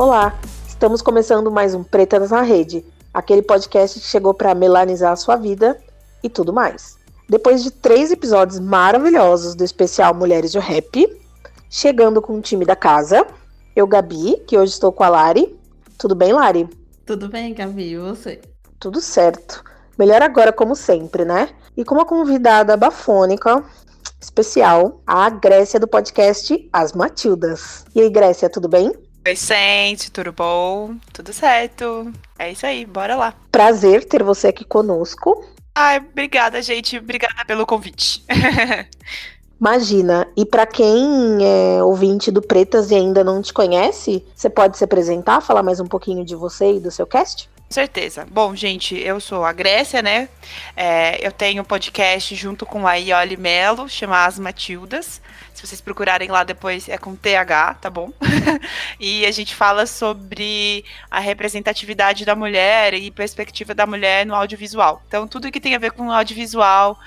Olá, estamos começando mais um Pretas na Rede, aquele podcast que chegou para melanizar a sua vida e tudo mais. Depois de três episódios maravilhosos do especial Mulheres de Rap, chegando com o time da casa, eu, Gabi, que hoje estou com a Lari. Tudo bem, Lari? Tudo bem, Gabi, e você? Tudo certo. Melhor agora, como sempre, né? E com uma convidada bafônica, especial, a Grécia do podcast As Matildas. E aí, Grécia, tudo bem? Oi, gente, tudo bom? Tudo certo. É isso aí, bora lá. Prazer ter você aqui conosco. Ai, obrigada, gente. Obrigada pelo convite. Imagina, e para quem é ouvinte do Pretas e ainda não te conhece, você pode se apresentar, falar mais um pouquinho de você e do seu cast? Com certeza. Bom, gente, eu sou a Grécia, né? É, eu tenho um podcast junto com a Ioli Melo, chama As Matildas. Se vocês procurarem lá depois, é com TH, tá bom? e a gente fala sobre a representatividade da mulher e perspectiva da mulher no audiovisual. Então, tudo que tem a ver com audiovisual,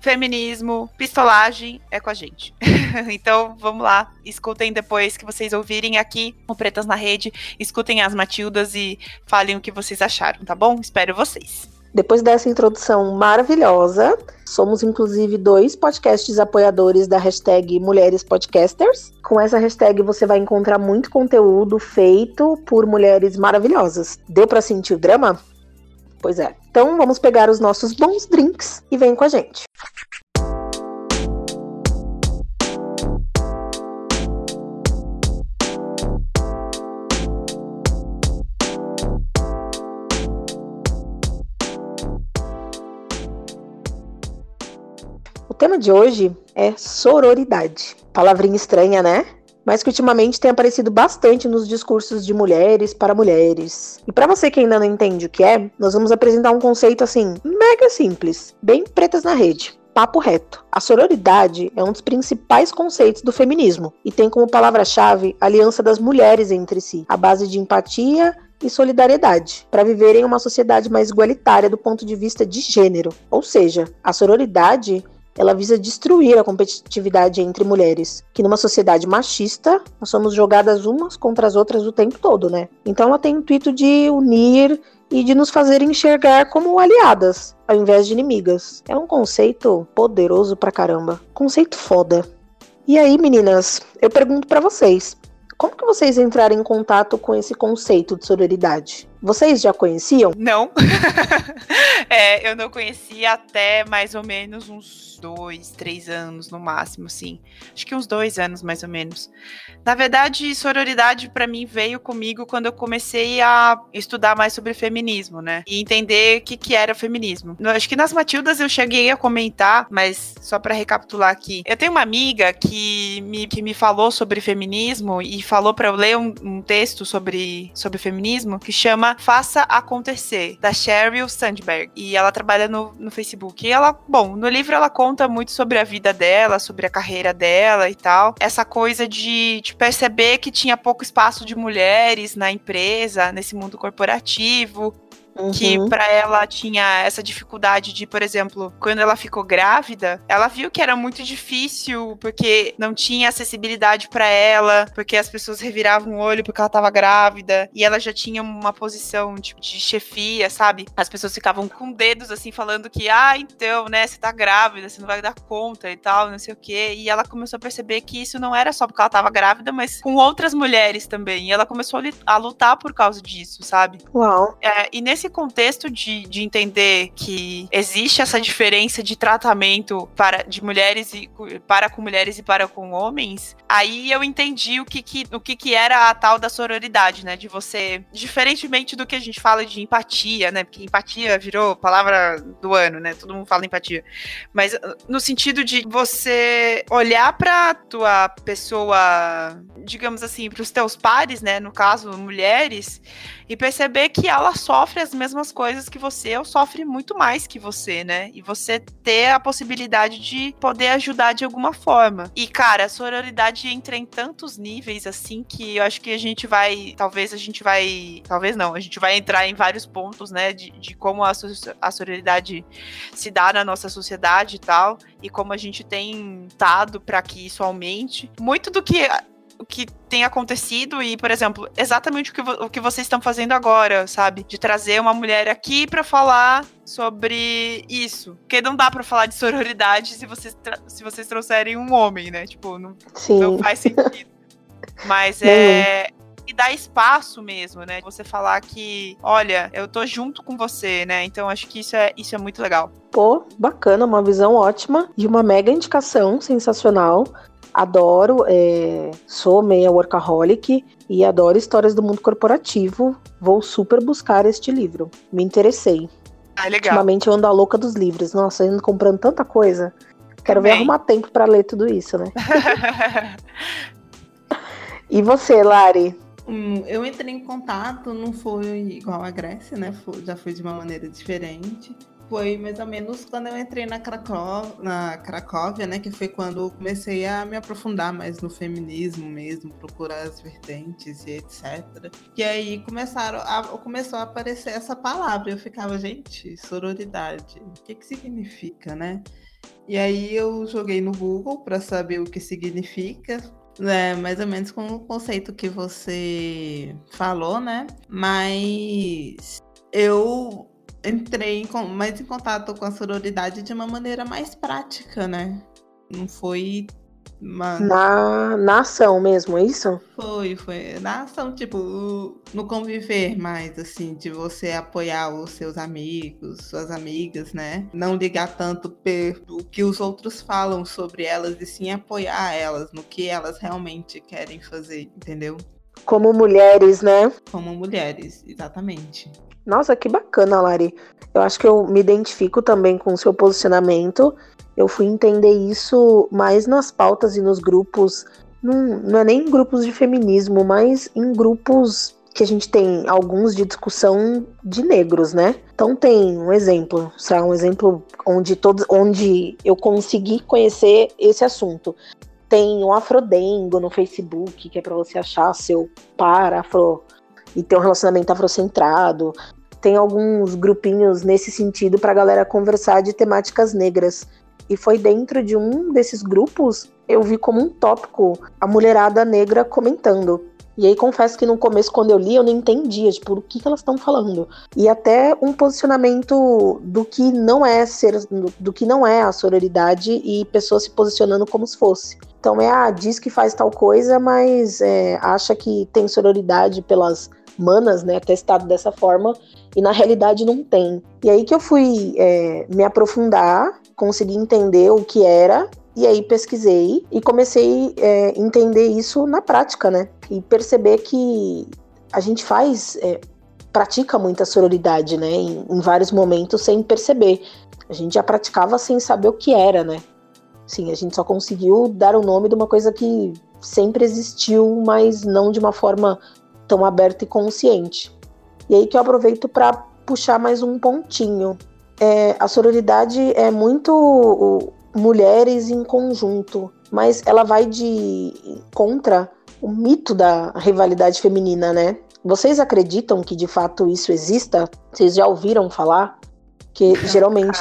feminismo, pistolagem é com a gente. então vamos lá, escutem depois que vocês ouvirem aqui o Pretas na Rede, escutem as Matildas e falem o que vocês acharam, tá bom? Espero vocês. Depois dessa introdução maravilhosa, somos inclusive dois podcasts apoiadores da hashtag Mulheres Podcasters. Com essa hashtag você vai encontrar muito conteúdo feito por mulheres maravilhosas. Deu para sentir o drama? Pois é. Então vamos pegar os nossos bons drinks e vem com a gente. O tema de hoje é sororidade. Palavrinha estranha, né? mas que ultimamente tem aparecido bastante nos discursos de mulheres para mulheres. E para você que ainda não entende o que é, nós vamos apresentar um conceito assim, mega simples, bem pretas na rede. Papo reto. A sororidade é um dos principais conceitos do feminismo e tem como palavra-chave a aliança das mulheres entre si, a base de empatia e solidariedade, para viverem uma sociedade mais igualitária do ponto de vista de gênero. Ou seja, a sororidade ela visa destruir a competitividade entre mulheres, que numa sociedade machista, nós somos jogadas umas contra as outras o tempo todo, né? Então ela tem o intuito de unir e de nos fazer enxergar como aliadas, ao invés de inimigas. É um conceito poderoso pra caramba. Conceito foda. E aí, meninas, eu pergunto para vocês, como que vocês entraram em contato com esse conceito de sororidade? Vocês já conheciam? Não. é, eu não conhecia até mais ou menos uns dois, três anos no máximo, assim. Acho que uns dois anos mais ou menos. Na verdade, sororidade para mim veio comigo quando eu comecei a estudar mais sobre feminismo, né? E entender o que, que era feminismo. Acho que nas Matildas eu cheguei a comentar, mas só para recapitular aqui. Eu tenho uma amiga que me, que me falou sobre feminismo e falou para eu ler um, um texto sobre, sobre feminismo que chama Faça Acontecer, da Sheryl Sandberg. E ela trabalha no, no Facebook. E ela, bom, no livro ela conta muito sobre a vida dela, sobre a carreira dela e tal. Essa coisa de, de perceber que tinha pouco espaço de mulheres na empresa, nesse mundo corporativo, Uhum. Que para ela tinha essa dificuldade de, por exemplo, quando ela ficou grávida, ela viu que era muito difícil porque não tinha acessibilidade para ela, porque as pessoas reviravam o olho porque ela tava grávida e ela já tinha uma posição tipo de chefia, sabe? As pessoas ficavam com dedos assim falando que, ah, então, né, você tá grávida, você não vai dar conta e tal, não sei o quê. E ela começou a perceber que isso não era só porque ela tava grávida, mas com outras mulheres também. E ela começou a lutar por causa disso, sabe? Uau. É, e nesse nesse contexto de, de entender que existe essa diferença de tratamento para de mulheres e para com mulheres e para com homens, aí eu entendi o que, que, o que, que era a tal da sororidade, né? De você, diferentemente do que a gente fala de empatia, né? Porque empatia virou palavra do ano, né? Todo mundo fala empatia. Mas no sentido de você olhar para tua pessoa, digamos assim, para os teus pares, né? No caso, mulheres, e perceber que ela sofre as mesmas coisas que você ou sofre muito mais que você, né? E você ter a possibilidade de poder ajudar de alguma forma. E, cara, a sororidade entra em tantos níveis assim que eu acho que a gente vai. Talvez a gente vai. Talvez não, a gente vai entrar em vários pontos, né? De, de como a, a sororidade se dá na nossa sociedade e tal. E como a gente tem dado para que isso aumente. Muito do que o que tem acontecido e, por exemplo, exatamente o que, o que vocês estão fazendo agora, sabe? De trazer uma mulher aqui para falar sobre isso. Porque não dá para falar de sororidade se vocês, se vocês trouxerem um homem, né? Tipo, não, não faz sentido. Mas é, e dar espaço mesmo, né? Você falar que, olha, eu tô junto com você, né? Então acho que isso é, isso é muito legal. Pô, bacana, uma visão ótima e uma mega indicação sensacional. Adoro, é, sou meia workaholic e adoro histórias do mundo corporativo. Vou super buscar este livro. Me interessei. Ah, legal. Ultimamente eu ando a louca dos livros. Nossa, eu ando comprando tanta coisa. Quero Também. ver arrumar tempo para ler tudo isso, né? e você, Lari? Hum, eu entrei em contato, não foi igual a Grécia, né? Foi, já foi de uma maneira diferente. Foi mais ou menos quando eu entrei na, na Cracóvia, né? Que foi quando eu comecei a me aprofundar mais no feminismo mesmo, procurar as vertentes e etc. E aí começaram a, começou a aparecer essa palavra. Eu ficava, gente, sororidade, o que, que significa, né? E aí eu joguei no Google para saber o que significa é, mais ou menos com o conceito que você falou, né? Mas eu entrei em, mais em contato com a sororidade de uma maneira mais prática, né? Não foi uma... Na, na ação mesmo, é isso? Foi, foi. Na ação, tipo, no conviver mais, assim, de você apoiar os seus amigos, suas amigas, né? Não ligar tanto pelo que os outros falam sobre elas e sim apoiar elas no que elas realmente querem fazer, entendeu? Como mulheres, né? Como mulheres, exatamente. Nossa, que bacana, Lari. Eu acho que eu me identifico também com o seu posicionamento eu fui entender isso mais nas pautas e nos grupos, não, não é nem em grupos de feminismo, mas em grupos que a gente tem alguns de discussão de negros, né? Então tem um exemplo, será um exemplo onde todos, onde eu consegui conhecer esse assunto. Tem o Afrodengo no Facebook, que é para você achar seu par afro e ter um relacionamento afrocentrado. Tem alguns grupinhos nesse sentido para galera conversar de temáticas negras. E foi dentro de um desses grupos eu vi como um tópico a mulherada negra comentando. E aí confesso que no começo, quando eu li, eu não entendia, tipo, o que, que elas estão falando. E até um posicionamento do que não é ser, do que não é a sororidade e pessoas se posicionando como se fosse. Então é, ah, diz que faz tal coisa, mas é, acha que tem sororidade pelas manas, né, testado dessa forma, e na realidade não tem. E aí que eu fui é, me aprofundar consegui entender o que era e aí pesquisei e comecei a é, entender isso na prática, né? E perceber que a gente faz, é, pratica muita sororidade, né? Em, em, vários momentos sem perceber. A gente já praticava sem saber o que era, né? Sim, a gente só conseguiu dar o nome de uma coisa que sempre existiu, mas não de uma forma tão aberta e consciente. E aí que eu aproveito para puxar mais um pontinho é, a sororidade é muito mulheres em conjunto, mas ela vai de contra o mito da rivalidade feminina, né? Vocês acreditam que de fato isso exista? Vocês já ouviram falar? Que geralmente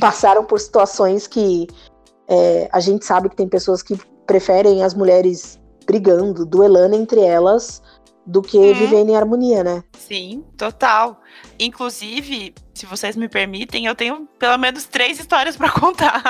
passaram por situações que é, a gente sabe que tem pessoas que preferem as mulheres brigando, duelando entre elas, do que uhum. vivendo em harmonia, né? Sim, total. Inclusive, se vocês me permitem, eu tenho pelo menos três histórias para contar.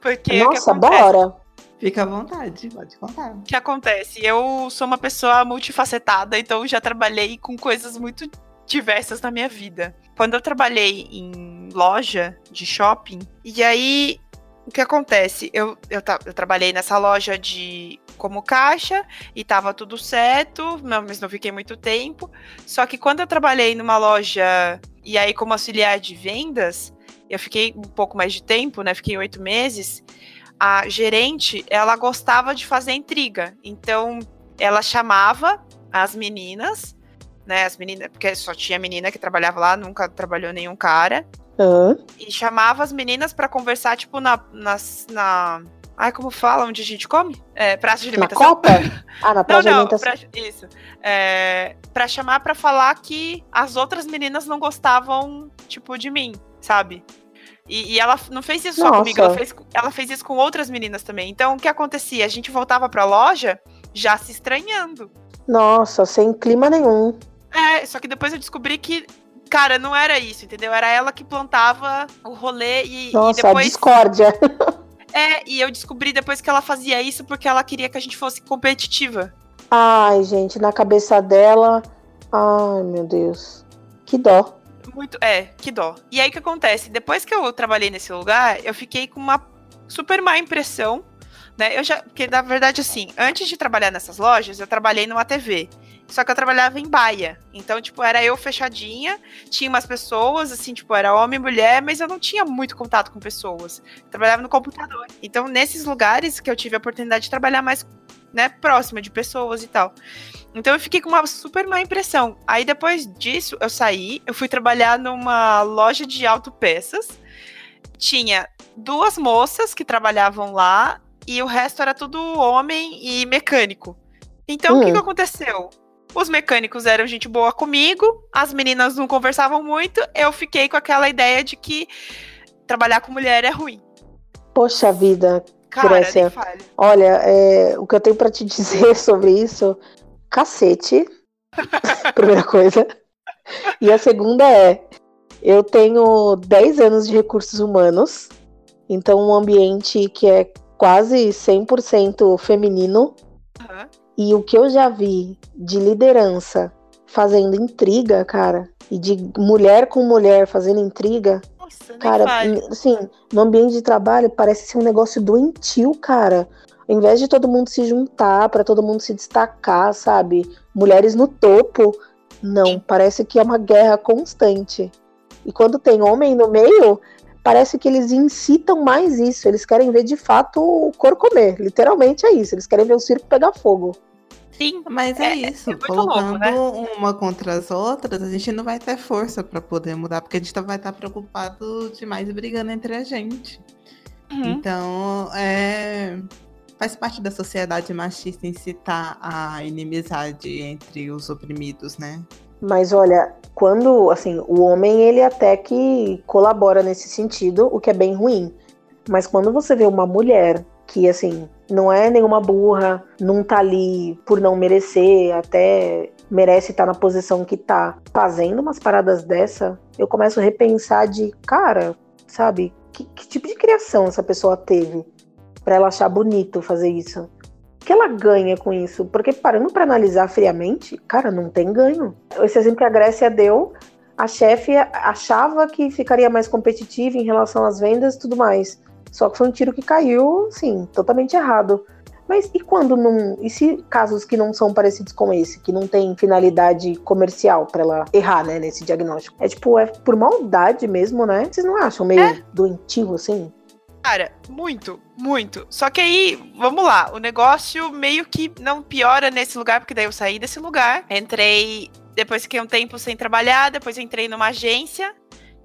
Porque Nossa, bora. Fica à vontade, pode contar. O que acontece? Eu sou uma pessoa multifacetada, então já trabalhei com coisas muito diversas na minha vida. Quando eu trabalhei em loja de shopping, e aí o que acontece? Eu, eu, eu, trabalhei nessa loja de como caixa e tava tudo certo, mas não fiquei muito tempo. Só que quando eu trabalhei numa loja e aí como auxiliar de vendas, eu fiquei um pouco mais de tempo, né? Fiquei oito meses. A gerente, ela gostava de fazer intriga. Então, ela chamava as meninas, né? As meninas, porque só tinha menina que trabalhava lá, nunca trabalhou nenhum cara. Uhum. E chamava as meninas para conversar, tipo, na, na, na. Ai, como fala? Onde a gente come? É, praça de alimentação. Na Copa? Ah, na praça de alimentação. Pra, isso. É, pra chamar pra falar que as outras meninas não gostavam, tipo, de mim, sabe? E, e, ela não fez isso Nossa. só comigo, ela fez, ela fez isso com outras meninas também. Então, o que acontecia? A gente voltava pra loja já se estranhando. Nossa, sem clima nenhum. É, só que depois eu descobri que, cara, não era isso, entendeu? Era ela que plantava o rolê e, Nossa, e depois. A discórdia. É, e eu descobri depois que ela fazia isso porque ela queria que a gente fosse competitiva. Ai, gente, na cabeça dela. Ai, meu Deus. Que dó. Muito, é, que dó. E aí o que acontece? Depois que eu trabalhei nesse lugar, eu fiquei com uma super má impressão né? Eu já, porque na verdade assim, antes de trabalhar nessas lojas, eu trabalhei numa TV. Só que eu trabalhava em baia. Então, tipo, era eu fechadinha, tinha umas pessoas, assim, tipo, era homem e mulher, mas eu não tinha muito contato com pessoas. Eu trabalhava no computador. Então, nesses lugares que eu tive a oportunidade de trabalhar mais, né, próxima de pessoas e tal. Então eu fiquei com uma super má impressão. Aí depois disso, eu saí, eu fui trabalhar numa loja de autopeças. Tinha duas moças que trabalhavam lá e o resto era tudo homem e mecânico. Então, hum. o que, que hum. aconteceu? Os mecânicos eram gente boa comigo, as meninas não conversavam muito, eu fiquei com aquela ideia de que trabalhar com mulher é ruim. Poxa vida, Cara, Grécia. Olha, é, o que eu tenho para te dizer sobre isso, cacete, primeira coisa. E a segunda é, eu tenho 10 anos de recursos humanos, então um ambiente que é quase 100% feminino. Uhum. E o que eu já vi de liderança fazendo intriga, cara, e de mulher com mulher fazendo intriga. Nossa, cara, assim, no ambiente de trabalho parece ser um negócio doentio, cara. Ao invés de todo mundo se juntar, para todo mundo se destacar, sabe? Mulheres no topo. Não, parece que é uma guerra constante. E quando tem homem no meio, parece que eles incitam mais isso. Eles querem ver de fato o cor comer. Literalmente é isso. Eles querem ver o circo pegar fogo. Sim, mas é, é isso. É Colocando louco, né? uma contra as outras, a gente não vai ter força para poder mudar, porque a gente vai estar preocupado demais brigando entre a gente. Uhum. Então, é, faz parte da sociedade machista incitar a inimizade entre os oprimidos, né? Mas olha, quando, assim, o homem ele até que colabora nesse sentido, o que é bem ruim. Mas quando você vê uma mulher que, assim, não é nenhuma burra, não tá ali por não merecer, até merece estar tá na posição que tá, fazendo umas paradas dessa, eu começo a repensar de, cara, sabe, que, que tipo de criação essa pessoa teve para ela achar bonito fazer isso? que ela ganha com isso? Porque parando para analisar friamente, cara, não tem ganho. Esse exemplo que a Grécia deu, a chefe achava que ficaria mais competitiva em relação às vendas e tudo mais. Só que foi um tiro que caiu, sim, totalmente errado. Mas e quando não. E se casos que não são parecidos com esse, que não tem finalidade comercial para ela errar, né, nesse diagnóstico? É tipo, é por maldade mesmo, né? Vocês não acham meio é. doentio assim? Cara, muito, muito. Só que aí, vamos lá, o negócio meio que não piora nesse lugar, porque daí eu saí desse lugar, entrei depois fiquei um tempo sem trabalhar, depois entrei numa agência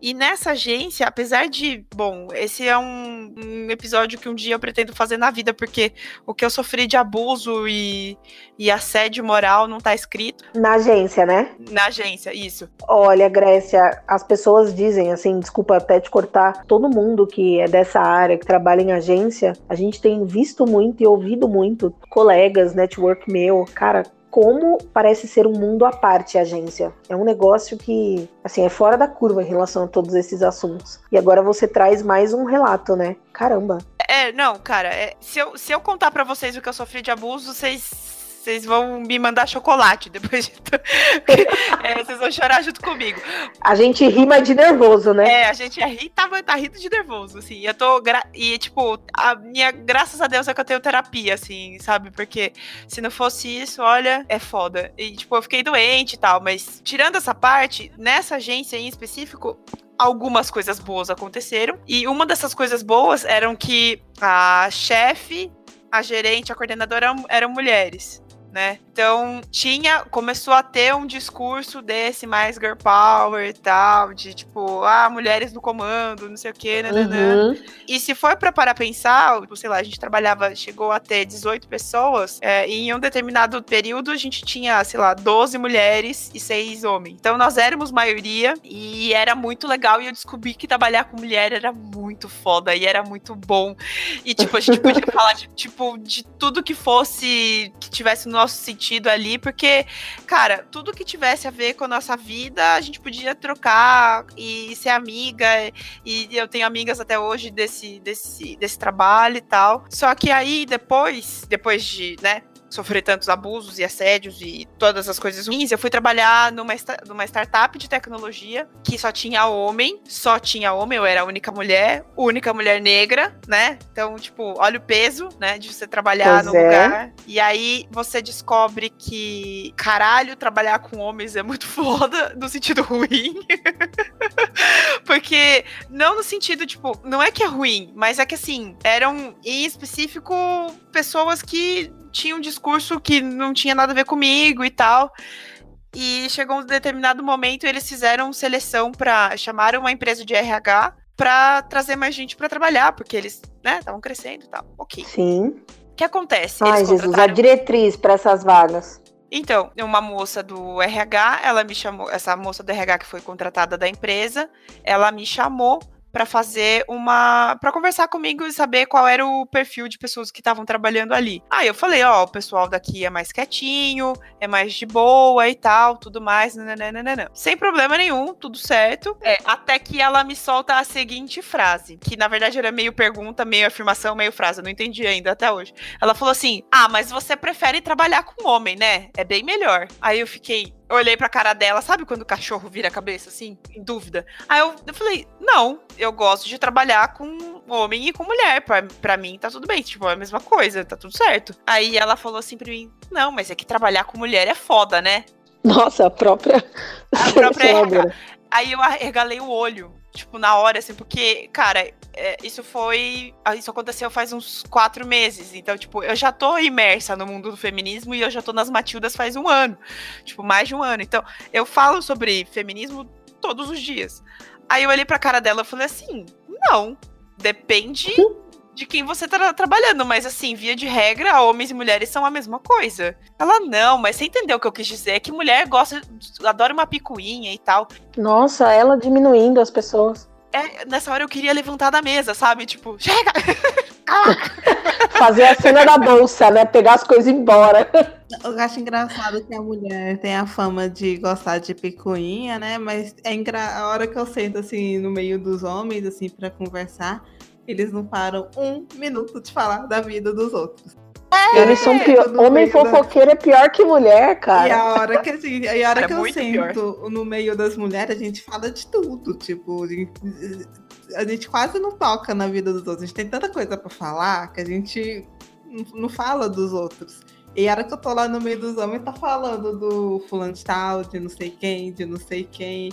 e nessa agência, apesar de. Bom, esse é um, um, episódio que um dia eu pretendo fazer na vida, porque o que eu sofri de abuso e, e assédio moral não tá escrito. Na agência, né? Na agência, isso. Olha, Grécia, as pessoas dizem, assim, desculpa até te cortar, todo mundo que é dessa área, que trabalha em agência, a gente tem visto muito e ouvido muito colegas, network meu, cara, como parece ser um mundo à parte a agência. É um negócio que, assim, é fora da curva em relação a todos esses assuntos. E agora você traz mais um relato, né? Caramba. É, não, cara, é, se, eu, se eu contar para vocês o que eu sofri de abuso, vocês vocês vão me mandar chocolate depois de. é, vocês vão chorar junto comigo. A gente rima de nervoso, né? É, a gente ri, tá, tá rindo de nervoso, assim. Eu tô. E, tipo, a minha. Graças a Deus é que eu tenho terapia, assim, sabe? Porque se não fosse isso, olha, é foda. E, tipo, eu fiquei doente e tal, mas tirando essa parte, nessa agência em específico, algumas coisas boas aconteceram. E uma dessas coisas boas eram que a chefe, a gerente, a coordenadora eram, eram mulheres. Né? Então tinha, começou a ter um discurso desse mais girl power e tal, de tipo, ah, mulheres no comando, não sei o quê, né, né, né. Uhum. E se for pra parar pensar, tipo, sei lá, a gente trabalhava, chegou a ter 18 pessoas, é, e em um determinado período a gente tinha, sei lá, 12 mulheres e 6 homens. Então nós éramos maioria e era muito legal e eu descobri que trabalhar com mulher era muito foda e era muito bom. E tipo, a gente podia falar de, tipo, de tudo que fosse, que tivesse no nosso sentido ali, porque, cara, tudo que tivesse a ver com a nossa vida, a gente podia trocar e ser amiga. E eu tenho amigas até hoje desse, desse, desse trabalho e tal. Só que aí depois, depois de, né, sofrer tantos abusos e assédios e todas as coisas ruins, eu fui trabalhar numa, numa startup de tecnologia que só tinha homem, só tinha homem, eu era a única mulher, única mulher negra, né? Então, tipo, olha o peso, né, de você trabalhar Pois no é. lugar. E aí você descobre que, caralho, trabalhar com homens é muito foda, no sentido ruim. Porque, não no sentido, tipo, não é que é ruim, mas é que assim, eram em específico pessoas que tinham um discurso que não tinha nada a ver comigo e tal. E chegou um determinado momento, eles fizeram seleção para chamaram uma empresa de RH para trazer mais gente para trabalhar, porque eles, né, estavam crescendo e tal. OK. Sim. O que acontece? Ai, Eles Jesus, a diretriz para essas vagas. então, uma moça do RH, ela me chamou, essa moça do RH que foi contratada da empresa, ela me chamou para fazer uma, para conversar comigo e saber qual era o perfil de pessoas que estavam trabalhando ali. Aí eu falei, ó, o pessoal daqui é mais quietinho, é mais de boa e tal, tudo mais, nananana. Sem problema nenhum, tudo certo. É, até que ela me solta a seguinte frase, que na verdade era meio pergunta, meio afirmação, meio frase, eu não entendi ainda até hoje. Ela falou assim: Ah, mas você prefere trabalhar com homem, né? É bem melhor. Aí eu fiquei. Eu Olhei pra cara dela, sabe quando o cachorro vira a cabeça, assim, em dúvida? Aí eu, eu falei, não, eu gosto de trabalhar com homem e com mulher. Pra, pra mim tá tudo bem, tipo, é a mesma coisa, tá tudo certo. Aí ela falou assim pra mim, não, mas é que trabalhar com mulher é foda, né? Nossa, a própria. A própria. Aí eu arregalei o olho, tipo, na hora, assim, porque, cara, é, isso foi. ah, Isso aconteceu faz uns quatro meses. Então, tipo, eu já tô imersa no mundo do feminismo e eu já tô nas Matildas faz um ano. Tipo, mais de um ano. Então, eu falo sobre feminismo todos os dias. Aí eu olhei pra cara dela e falei assim: não, depende de quem você tá trabalhando, mas assim, via de regra, homens e mulheres são a mesma coisa. Ela, não, mas você entendeu o que eu quis dizer? É que mulher gosta, adora uma picuinha e tal. Nossa, ela diminuindo as pessoas. É, nessa hora eu queria levantar da mesa, sabe? Tipo, chega! Cala! Fazer a cena da bolsa, né? Pegar as coisas e ir embora. Eu acho engraçado que a mulher tem a fama de gostar de picuinha, né? Mas é engra... a hora que eu sento assim no meio dos homens, assim, para conversar, eles não param um minuto de falar da vida dos outros. Eles são pior. Homem meio da- fofoqueiro é pior que mulher, E cara. a hora que, assim, e a hora Cara, que eu pior. sento no meio das mulheres, a gente fala de tudo. Tipo, a gente, a gente quase não toca na vida dos outros. A gente tem tanta coisa pra falar que a gente não- não fala dos outros. E a hora que eu tô lá no meio dos homens, tá falando do fulano de tal, de não sei quem, de não sei quem.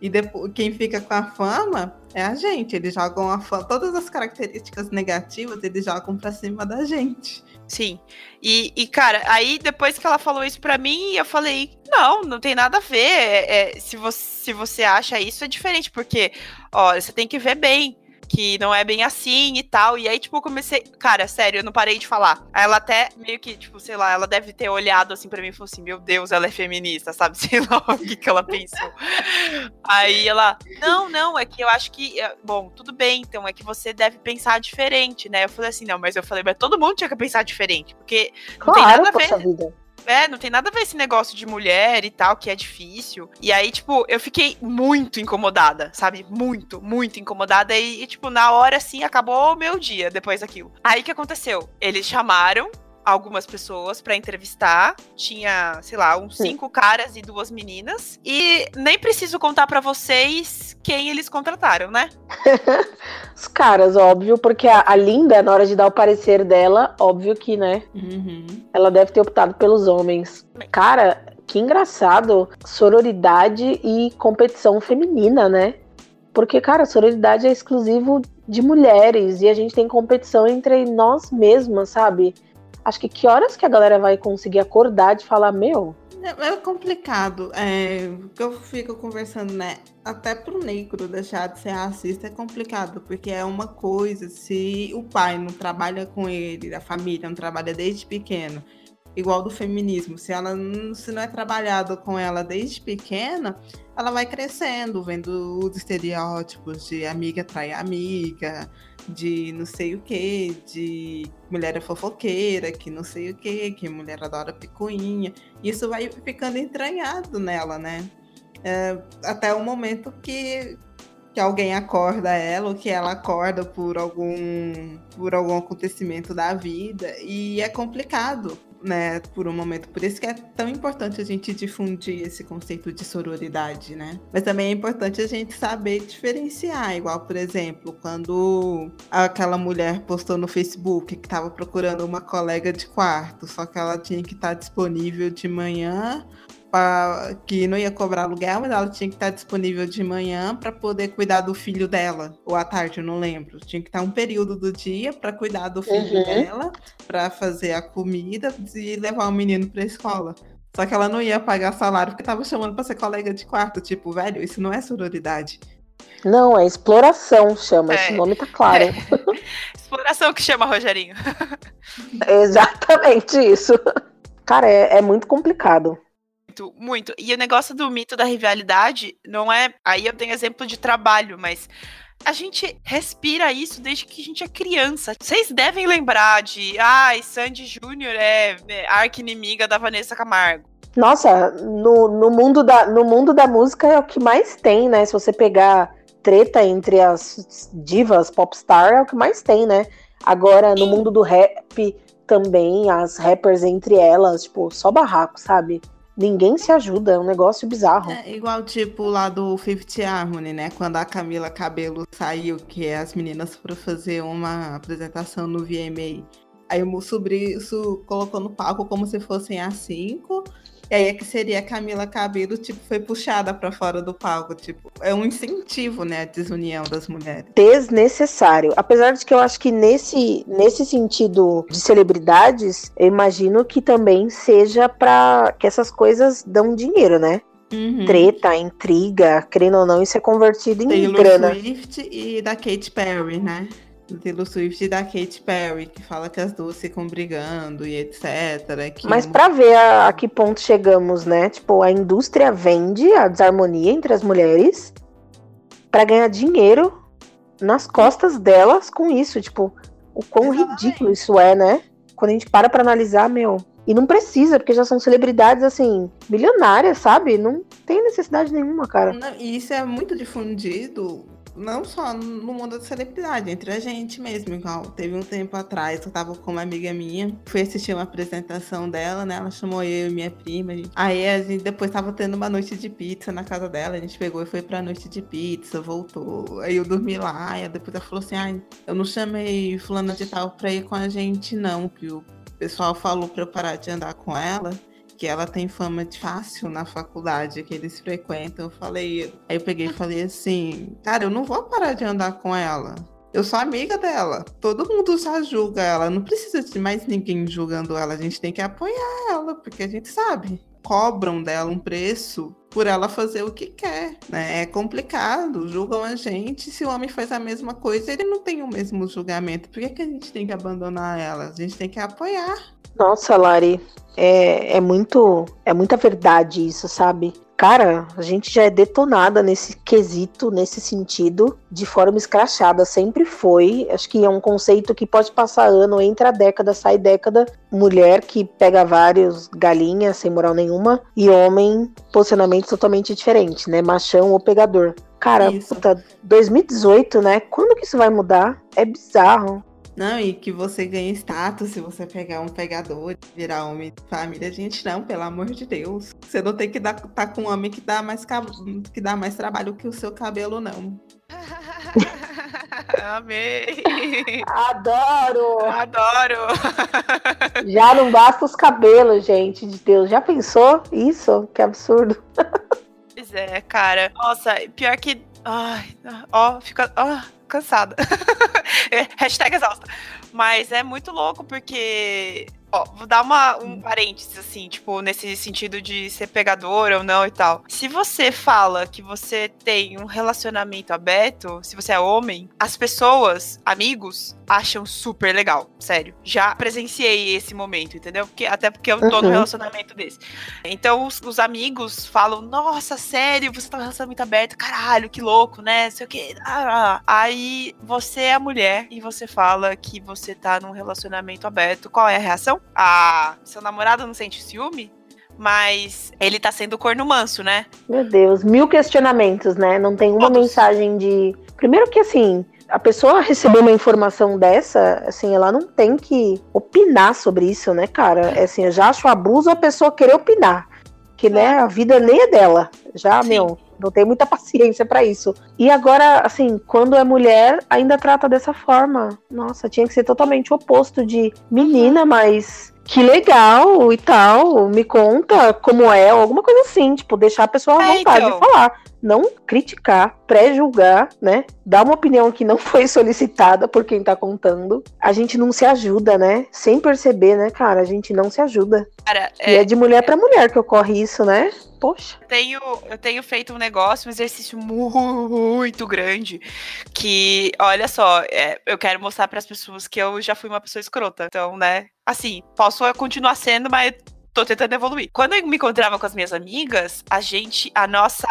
E depois, quem fica com a fama é a gente. Eles jogam a fama. Todas as características negativas, eles jogam pra cima da gente. Sim. E, e, cara, aí depois que ela falou isso pra mim, eu falei, não, não tem nada a ver. É, é, se, você, se você acha isso, é diferente, porque, ó, você tem que ver bem. Que não é bem assim e tal. E aí, tipo, eu comecei. Cara, sério, eu não parei de falar. Aí ela até meio que, tipo, sei lá, ela deve ter olhado assim pra mim e falou assim: Meu Deus, ela é feminista, sabe? Sei lá o que, que ela pensou. Aí ela, não, não, é que eu acho que. é, Bom, tudo bem, então é que você deve pensar diferente, né? Eu falei assim, não, mas eu falei, mas todo mundo tinha que pensar diferente, porque não tem Claro, nada a ver. vida. É, não tem nada a ver esse negócio de mulher e tal, que é difícil. E aí, tipo, eu fiquei muito incomodada, sabe? Muito, muito incomodada. E, e, tipo, na hora, assim, acabou o meu dia depois daquilo. Aí, o que aconteceu? Eles chamaram algumas pessoas pra entrevistar. Tinha, sei lá, uns cinco caras e duas meninas. E nem preciso contar pra vocês quem eles contrataram, né? Os caras, óbvio, porque a, a Linda, na hora de dar o parecer dela, óbvio que, né? Uhum. Ela deve ter optado pelos homens. Cara, que engraçado. Sororidade e competição feminina, né? Porque, cara, sororidade é exclusivo de mulheres e a gente tem competição entre nós mesmas, sabe? Acho que que horas que a galera vai conseguir acordar de falar, meu, é, é complicado. É, eu fico conversando, né? Até pro negro deixar de ser racista é complicado, porque é uma coisa, se o pai não trabalha com ele, a família não trabalha desde pequeno, igual do feminismo, se ela se não é trabalhado com ela desde pequena, ela vai crescendo, vendo os estereótipos de amiga trai amiga, de não sei o que, de mulher é fofoqueira, que não sei o que, que mulher adora picuinha. Isso vai ficando entranhado nela, né? É, até o momento que, que alguém acorda ela, ou que ela acorda por algum, por algum acontecimento da vida, e é complicado né, por um momento. Por isso que é tão importante a gente difundir esse conceito de sororidade, né? Mas também é importante a gente saber diferenciar, igual, por exemplo, quando aquela mulher postou no Facebook que estava procurando uma colega de quarto, só que ela tinha que estar disponível de manhã pra, que não ia cobrar aluguel, mas ela tinha que estar disponível de manhã para poder cuidar do filho dela, ou à tarde, eu não lembro. Tinha que estar um período do dia para cuidar do filho uhum. dela, para fazer a comida e levar o menino para a escola. Só que ela não ia pagar salário porque tava chamando para ser colega de quarto. Tipo, velho, isso não é sororidade. Não, é exploração, chama. É. Esse nome tá claro. É. exploração que chama, Rogerinho. exatamente isso. Cara, é, é muito complicado. Muito, muito. E o negócio do mito da rivalidade não é. Aí eu tenho exemplo de trabalho, mas a gente respira isso desde que a gente é criança. Vocês devem lembrar de. Ai, ah, Sandy Júnior é, é arqui-inimiga da Vanessa Camargo. Nossa, no, no, mundo da, no mundo da música é o que mais tem, né? Se você pegar treta entre as divas popstar, é o que mais tem, né? Agora, no mundo do rap também, as rappers entre elas, tipo, só barraco, sabe? Ninguém se ajuda, é um negócio bizarro. É igual, tipo, lá do Fifth Harmony, né? Quando a Camila Cabelo saiu, que as meninas foram fazer uma apresentação no VMA. Aí o sobrinho colocou no palco como se fossem as cinco. E aí é que seria a Camila Cabelo, tipo, foi puxada para fora do palco, tipo, é um incentivo, né, a desunião das mulheres. Desnecessário. Apesar de que eu acho que nesse, nesse sentido de celebridades, eu imagino que também seja para que essas coisas dão dinheiro, né? Uhum. Treta, intriga, querendo ou não, isso é convertido em Taylor grana. Swift e da Katy Perry, né? Do Taylor Swift e da Katy Perry, que fala que as duas ficam brigando e etc. Mas para ver a, a, que ponto chegamos, né? Tipo, a indústria vende a desarmonia entre as mulheres para ganhar dinheiro nas costas delas com isso. Tipo, o quão Exatamente. ridículo isso é, né? Quando a gente para pra analisar, meu. E não precisa, porque já são celebridades, assim, milionárias, sabe? Não tem necessidade nenhuma, cara. E isso é muito difundido não só no mundo da celebridade, entre a gente mesmo. Igual teve um tempo atrás, eu tava com uma amiga minha, fui assistir uma apresentação dela, né? Ela chamou eu e minha prima. Aí a gente depois tava tendo uma noite de pizza na casa dela, a gente pegou e foi pra noite de pizza, voltou. Aí eu dormi lá, e depois ela falou assim: ai, eu não chamei fulana de tal pra ir com a gente, não, que o pessoal falou pra eu parar de andar com ela que ela tem fama de fácil na faculdade que eles frequentam. Eu falei, aí eu peguei e falei assim, cara, eu não vou parar de andar com ela. Eu sou amiga dela. Todo mundo já julga ela. Não precisa de mais ninguém julgando ela. A gente tem que apoiar ela, porque a gente sabe. Cobram dela um preço por ela fazer o que quer. Né? É complicado. Julgam a gente. Se o homem faz a mesma coisa, ele não tem o mesmo julgamento. Por que, que a gente tem que abandonar ela? A gente tem que apoiar. Nossa, Lari, é, é muito. É muita verdade isso, sabe? Cara, a gente já é detonada nesse quesito, nesse sentido, de forma escrachada. Sempre foi. Acho que é um conceito que pode passar ano, entra década, sai década. Mulher que pega vários galinhas sem moral nenhuma. E homem, posicionamento totalmente diferente, né? Machão ou pegador. Cara, puta, 2018, né? Quando que isso vai mudar? É bizarro. Não, e que você ganha status se você pegar um pegador e virar homem de família. Gente, não, pelo amor de Deus. Você não tem que dar, tá com um homem que dá mais, que dá mais trabalho que o seu cabelo, não. Amei! Adoro! Adoro! Já não basta os cabelos, gente de Deus. Já pensou isso? Que absurdo. Pois é, cara. Nossa, pior que. Ai, ó, fica. Ó, cansada. É, hashtag exausta. Mas é muito louco porque Ó, vou dar uma, um parênteses, assim, tipo, nesse sentido de ser pegador ou não e tal. Se você fala que você tem um relacionamento aberto, se você é homem, as pessoas, amigos, acham super legal. Sério. Já presenciei esse momento, entendeu? Porque, até porque eu tô uhum. num relacionamento desse. Então, os, os, amigos falam: Nossa, sério, você tá num relacionamento aberto, caralho, que louco, né? Sei o quê. Ah, aí você é a mulher e você fala que você tá num relacionamento aberto. Qual é a reação? A seu namorado não sente ciúme, mas ele tá sendo corno manso, né? Meu Deus, mil questionamentos, né? Não tem uma Todos. mensagem de. Primeiro que assim, a pessoa receber uma informação dessa, assim, ela não tem que opinar sobre isso, né, cara? É assim, eu já acho abuso a pessoa querer opinar. Que, né, a vida nem é dela. Já, Sim. meu, não tem muita paciência para isso. E agora, assim, quando é mulher, ainda trata dessa forma. Nossa, tinha que ser totalmente o oposto de menina, mas que legal e tal, me conta como é, alguma coisa assim, tipo, deixar a pessoa à é, vontade então. de falar. Não criticar, pré-julgar, né? Dar uma opinião que não foi solicitada por quem tá contando. A gente não se ajuda, né? Sem perceber, né, cara? A gente não se ajuda. Cara, é, e é de mulher é... para mulher que ocorre isso, né? Poxa. Eu tenho, eu tenho feito um negócio, um exercício muito grande. Que, olha só, é, eu quero mostrar para as pessoas que eu já fui uma pessoa escrota. Então, né? Assim, posso continuar sendo, mas tô tentando evoluir. Quando eu me encontrava com as minhas amigas, a gente, a nossa,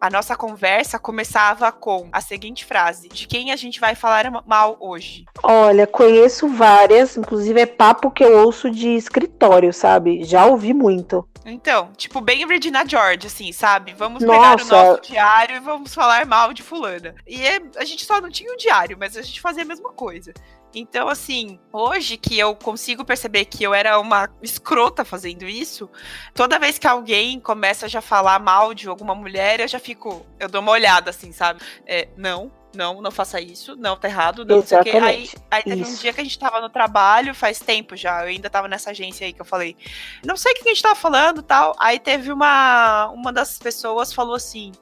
a nossa conversa começava com a seguinte frase: de quem a gente vai falar mal hoje? Olha, conheço várias, inclusive é papo que eu ouço de escritório, sabe? Já ouvi muito. Então, tipo, bem Regina George, assim, sabe? Vamos Nossa. pegar o nosso diário e vamos falar mal de fulana. E é, a gente só não tinha um diário, mas a gente fazia a mesma coisa. Então, assim, hoje que eu consigo perceber que eu era uma escrota fazendo isso, toda vez que alguém começa a já falar mal de alguma mulher, eu já fico, eu dou uma olhada assim, sabe? É, não, não, não faça isso, não, tá errado, não, sei o quê. Aí, aí teve isso. um dia que a gente tava no trabalho, faz tempo já, eu ainda tava nessa agência aí que eu falei, não sei o que a gente tava falando tal. Aí teve uma, uma das pessoas falou assim,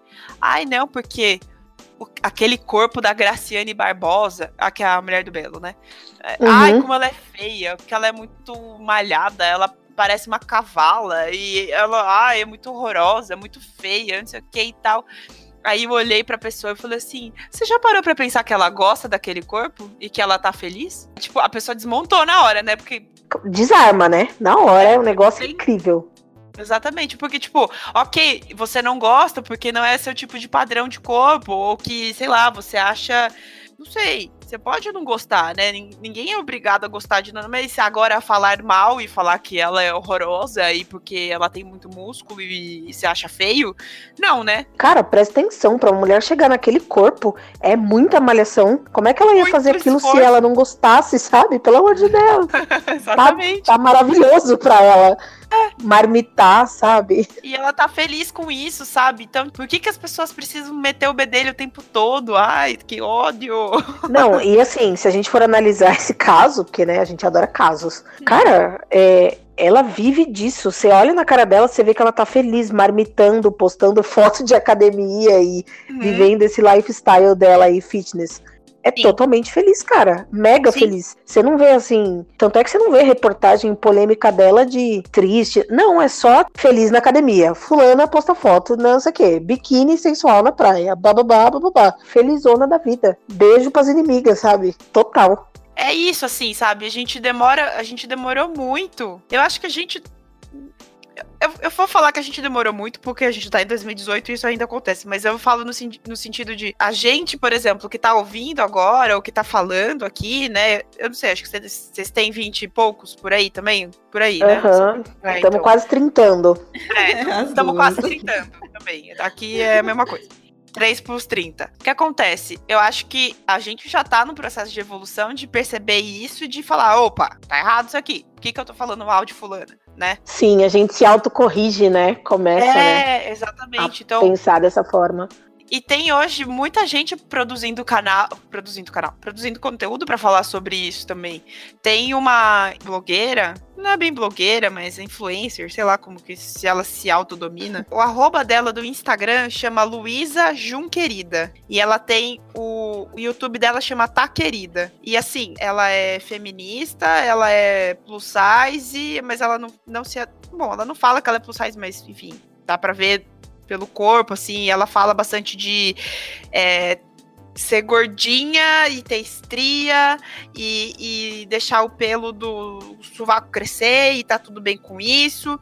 ai não, porque aquele corpo da Graciane Barbosa, a que é a mulher do Belo, né? É, uhum. Ai, como ela é feia, porque ela é muito malhada, ela parece uma cavala, e ela, ai, é muito horrorosa, é muito feia, não sei o que e tal. Aí eu olhei pra pessoa e falei assim: Você já parou pra pensar que ela gosta daquele corpo e que ela tá feliz? Tipo, a pessoa desmontou na hora, né? Porque. Desarma, né? Na hora, é um negócio incrível. Exatamente, porque, tipo, ok, você não gosta porque não é seu tipo de padrão de corpo, ou que, sei lá, você acha. Não sei, você pode não gostar, né? Ninguém é obrigado a gostar de nada, mas agora falar mal e falar que ela é horrorosa e porque ela tem muito músculo e, e se acha feio, não, né? Cara, presta atenção, pra uma mulher chegar naquele corpo é muita malhação. Como é que ela ia muito fazer aquilo esforço. se ela não gostasse, sabe? Pelo amor de Deus. Exatamente. Tá, tá maravilhoso pra ela marmitar, sabe? E ela tá feliz com isso, sabe? Então, por que, que as pessoas precisam meter o bedelho o tempo todo? Ai, que ódio! Não, e assim, se a gente for analisar esse caso, porque, né, a gente adora casos, cara, é, ela vive disso. Você olha na cara dela, você vê que ela tá feliz, marmitando, postando foto de academia e uhum. vivendo esse lifestyle dela aí, fitness é Sim. totalmente feliz, cara. Mega Sim. feliz. Você não vê assim. Tanto é que você não vê reportagem polêmica dela de triste. Não, é só feliz na academia. Fulana posta foto, não sei o quê. Biquíni sensual na praia. Bababá, bababá. Felizona da vida. Beijo pras inimigas, sabe? Total. É isso, assim, sabe? A gente demora. A gente demorou muito. Eu acho que a gente eu, eu, vou falar que a gente demorou muito, porque a gente tá em 2018 e isso ainda acontece, mas eu falo no, no sentido de a gente, por exemplo, que tá ouvindo agora, ou que tá falando aqui, né? Eu não sei, acho que vocês têm 20 e poucos por aí também? Por aí, né? Estamos é, então. quase trintando. É, estamos quase trintando também. Aqui é a mesma coisa. 3 plus 30. O que acontece? Eu acho que a gente já tá no processo de evolução de perceber isso e de falar: opa, tá errado isso aqui. Por que, que eu tô falando mal de fulana? né? Sim, a gente se autocorrige, né? Começa, é, né? exatamente. então, pensar dessa forma. E tem hoje muita gente produzindo canal, produzindo canal, produzindo conteúdo para falar sobre isso também. Tem uma blogueira, não é bem blogueira, mas influencer, sei lá como que se ela se autodomina. O arroba dela do Instagram chama Luísa Junquerida. E ela tem o, o YouTube dela chama Tá Querida. E assim, ela é feminista, ela é plus size, mas ela não, não se. Bom, ela não fala que ela é plus size, mas enfim, dá pra ver pelo corpo, assim, ela fala bastante de é, ser gordinha e ter estria e, e, deixar o pelo do sovaco crescer e tá tudo bem com isso.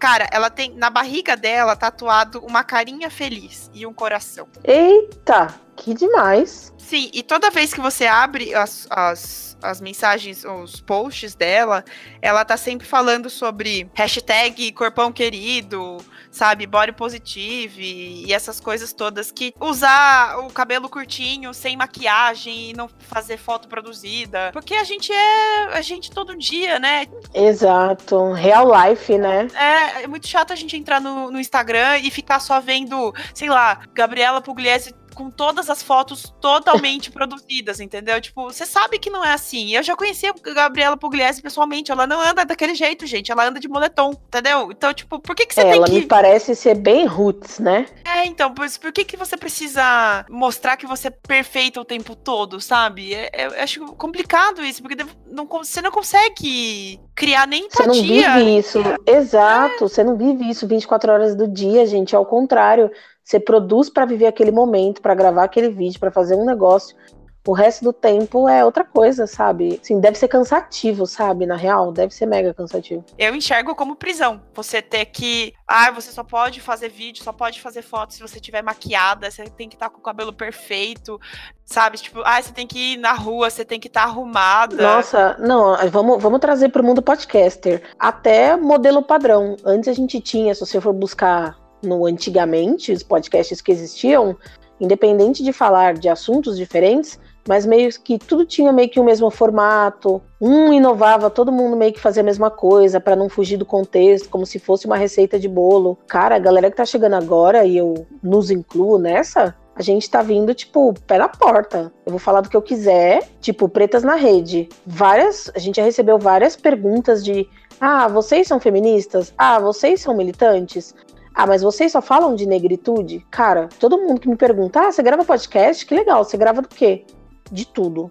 Cara, ela tem na barriga dela tatuado uma carinha feliz e um coração. Eita, que demais! Sim, e toda vez que você abre as, as, as mensagens, os posts dela, ela tá sempre falando sobre hashtag corpão querido, sabe, body positive e essas coisas todas que usar o cabelo curtinho, sem maquiagem e não fazer foto produzida, porque a gente é a gente todo dia, né? Exato, real life, né? É, é muito chato a gente entrar no, no Instagram e ficar só vendo, sei lá, Gabriela Pugliese com todas as fotos totalmente produzidas, entendeu? Tipo, você sabe que não é assim. Eu já conheci a Gabriela Pugliese pessoalmente, ela não anda daquele jeito, gente. Ela anda de moletom, entendeu? Então, tipo, por que, que você é, tem ela que. me parece ser bem roots, né? É, então, por, por que, que você precisa mostrar que você é perfeita o tempo todo, sabe? É, é, eu acho complicado isso, porque não, você não consegue criar nem empatia. Você não vive isso. Exato, você não vive isso 24 horas do dia, gente. Ao contrário. Você produz para viver aquele momento, para gravar aquele vídeo, para fazer um negócio. O resto do tempo é outra coisa, sabe? Assim, deve ser cansativo, sabe? Na real, deve ser mega cansativo. Eu enxergo como prisão. Você ter que. Ah, você só pode fazer vídeo, só pode fazer foto se você tiver maquiada, você tem que estar tá com o cabelo perfeito, sabe? Tipo, ah, você tem que ir na rua, você tem que estar tá arrumada. Nossa, não, vamos, vamos trazer para o mundo podcaster. Até modelo padrão. Antes a gente tinha, se você for buscar no antigamente, os podcasts que existiam, independente de falar de assuntos diferentes, mas meio que tudo tinha meio que o mesmo formato. Um inovava, todo mundo meio que fazia a mesma coisa para não fugir do contexto, como se fosse uma receita de bolo. Cara, a galera que tá chegando agora e eu nos incluo nessa, a gente tá vindo, tipo, pé na porta. Eu vou falar do que eu quiser, tipo, pretas na rede. Várias, a gente já recebeu várias perguntas de: "Ah, vocês são feministas? Ah, vocês são militantes? Ah, mas vocês só falam de negritude? Cara, todo mundo que me pergunta, ah, você grava podcast? Que legal, você grava do quê? De tudo.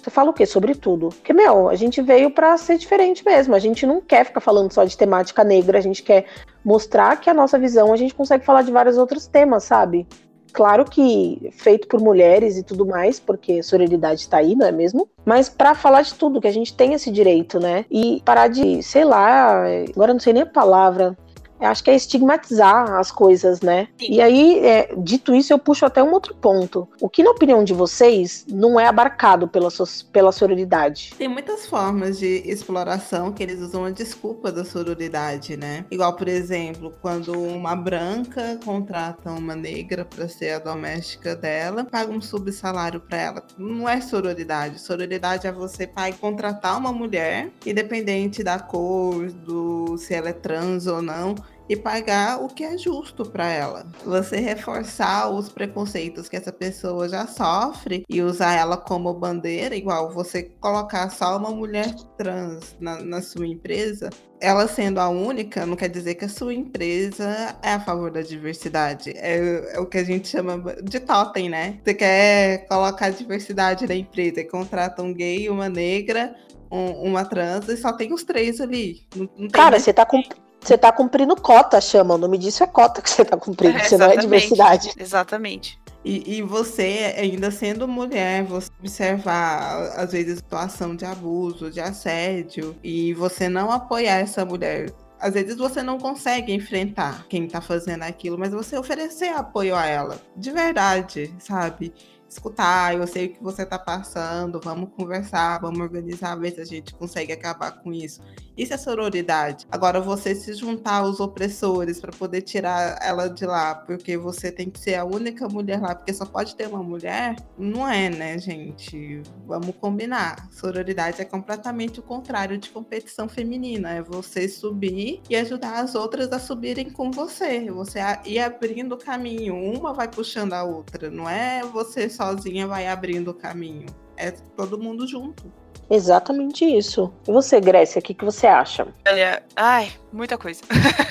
Você fala o quê? Sobre tudo. Porque, meu, a gente veio para ser diferente mesmo. A gente não quer ficar falando só de temática negra, a gente quer mostrar que a nossa visão a gente consegue falar de vários outros temas, sabe? Claro que feito por mulheres e tudo mais, porque sororidade tá aí, não é mesmo? Mas para falar de tudo, que a gente tem esse direito, né? E parar de, sei lá, agora não sei nem a palavra, acho que é estigmatizar as coisas, né? Sim. E aí, é, dito isso, eu puxo até um outro ponto. O que, na opinião de vocês, não é abarcado pela, pela sororidade? Tem muitas formas de exploração que eles usam a desculpa da sororidade, né? Igual, por exemplo, quando uma branca contrata uma negra para ser a doméstica dela, paga um subsalário para ela. Não é sororidade. Sororidade é você pai contratar uma mulher, independente da cor, do se ela é trans ou não, e pagar o que é justo para ela. Você reforçar os preconceitos que essa pessoa já sofre e usar ela como bandeira, igual você colocar só uma mulher trans na, na sua empresa, ela sendo a única, não quer dizer que a sua empresa é a favor da diversidade. É, é, o que a gente chama de totem, né? Você quer colocar diversidade na empresa, contrata um gay, uma negra, um, uma trans e só tem os três ali. Não, não Cara, você tá com você tá cumprindo cota, chama. O nome disso é cota que você tá cumprindo, é, você não é diversidade. Exatamente. E, e, você, ainda sendo mulher, você observar, às vezes, situação de abuso, de assédio, e você não apoiar essa mulher. Às vezes você não consegue enfrentar quem tá fazendo aquilo, mas você oferecer apoio a ela, de verdade, sabe? Escutar, eu sei o que você tá passando, vamos conversar, vamos organizar, ver se a gente consegue acabar com isso. Isso é sororidade. Agora, você se juntar aos opressores para poder tirar ela de lá, porque você tem que ser a única mulher lá, porque só pode ter uma mulher, não é, né, gente? Vamos combinar. Sororidade é completamente o contrário de competição feminina. É você subir e ajudar as outras a subirem com você. Você ir abrindo o caminho. Uma vai puxando a outra. Não é você sozinha vai abrindo o caminho. É todo mundo junto. Exatamente isso. E você, Grécia, o que, que você acha? Olha, ai, muita coisa.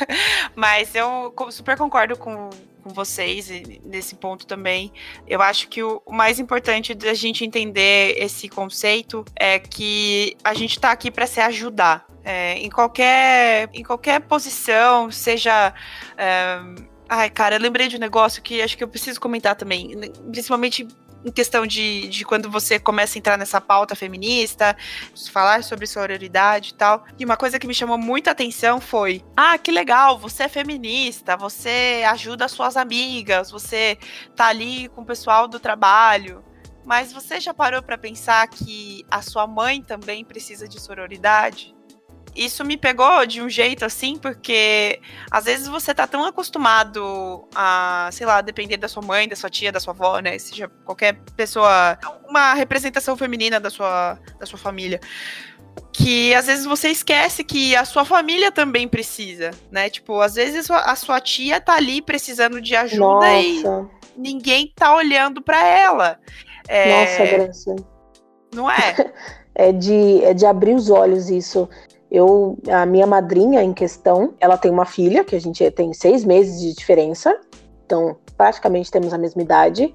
Mas eu super concordo com, com vocês nesse ponto também. Eu acho que o, o mais importante da gente entender esse conceito é que a gente está aqui para se ajudar. É, em, qualquer, em qualquer posição, seja. É, ai, cara, eu lembrei de um negócio que acho que eu preciso comentar também. Principalmente em questão de, de quando você começa a entrar nessa pauta feminista, falar sobre sororidade e tal. E uma coisa que me chamou muita atenção foi: ah, que legal, você é feminista, você ajuda suas amigas, você tá ali com o pessoal do trabalho. Mas você já parou para pensar que a sua mãe também precisa de sororidade? Isso me pegou de um jeito assim, porque às vezes você tá tão acostumado a, sei lá, depender da sua mãe, da sua tia, da sua avó, né? Seja qualquer pessoa, uma representação feminina da sua, da sua família. Que às vezes você esquece que a sua família também precisa, né? Tipo, às vezes a sua tia tá ali precisando de ajuda Nossa. e ninguém tá olhando para ela. É... Nossa, Graça. Não é? é de, é de abrir os olhos isso. Eu, a minha madrinha em questão, ela tem uma filha, que a gente tem seis meses de diferença, então praticamente temos a mesma idade,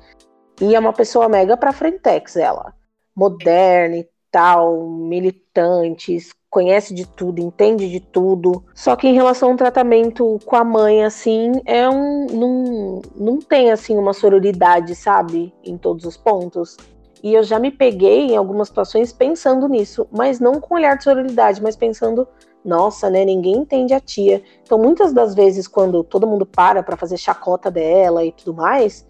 e é uma pessoa mega pra frentex, ela. Moderna e tal, militantes, conhece de tudo, entende de tudo. Só que em relação ao tratamento com a mãe, assim, é um. Não, não tem, assim, uma sororidade, sabe? Em todos os pontos. E eu já me peguei em algumas situações pensando nisso, mas não com olhar de sororidade, mas pensando, nossa, né, ninguém entende a tia. Então, muitas das vezes, quando todo mundo para para fazer chacota dela e tudo mais,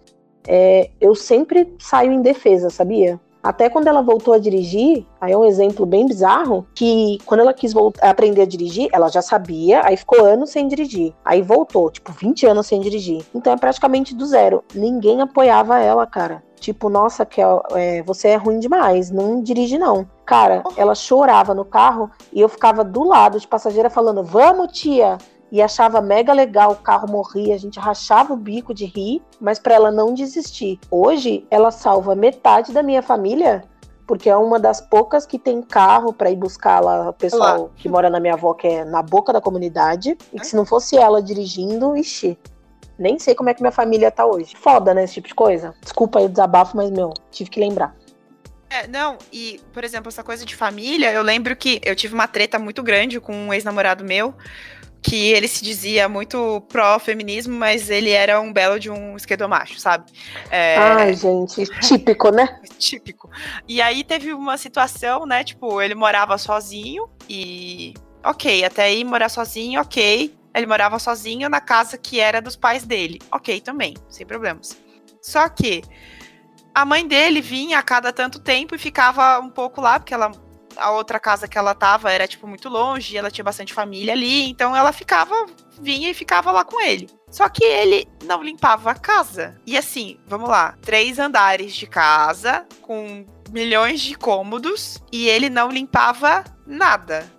é, eu sempre saio em defesa, sabia? Até quando ela voltou a dirigir, aí é um exemplo bem bizarro, que quando ela quis voltar, aprender a dirigir, ela já sabia, aí ficou anos sem dirigir. Aí voltou, tipo, 20 anos sem dirigir. Então é praticamente do zero. Ninguém apoiava ela, cara. Tipo, nossa, que é, você é ruim demais, não dirige não. Cara, ela chorava no carro e eu ficava do lado de passageira falando: Vamos, tia! E achava mega legal, o carro morria, a gente rachava o bico de rir, mas para ela não desistir. Hoje, ela salva metade da minha família porque é uma das poucas que tem carro para ir buscar lá o pessoal Olá. que mora na minha avó, que é na boca da comunidade. E que se não fosse ela dirigindo, ixi, nem sei como é que minha família tá hoje. Foda, né, esse tipo de coisa. Desculpa aí o desabafo, mas, meu, tive que lembrar. É, não, e, por exemplo, essa coisa de família, eu lembro que eu tive uma treta muito grande com um ex-namorado meu, que ele se dizia muito pró-feminismo, mas ele era um belo de um esquerdomacho, sabe? É... Ai, gente, típico, né? típico. E aí teve uma situação, né, tipo, ele morava sozinho e... Ok, até aí morar sozinho, ok. Ele morava sozinho na casa que era dos pais dele. Ok, também, sem problemas. Só que a mãe dele vinha a cada tanto tempo e ficava um pouco lá, porque ela a outra casa que ela tava era tipo muito longe, ela tinha bastante família ali, então ela ficava, vinha e ficava lá com ele. Só que ele não limpava a casa. E assim, vamos lá, três andares de casa com milhões de cômodos e ele não limpava nada.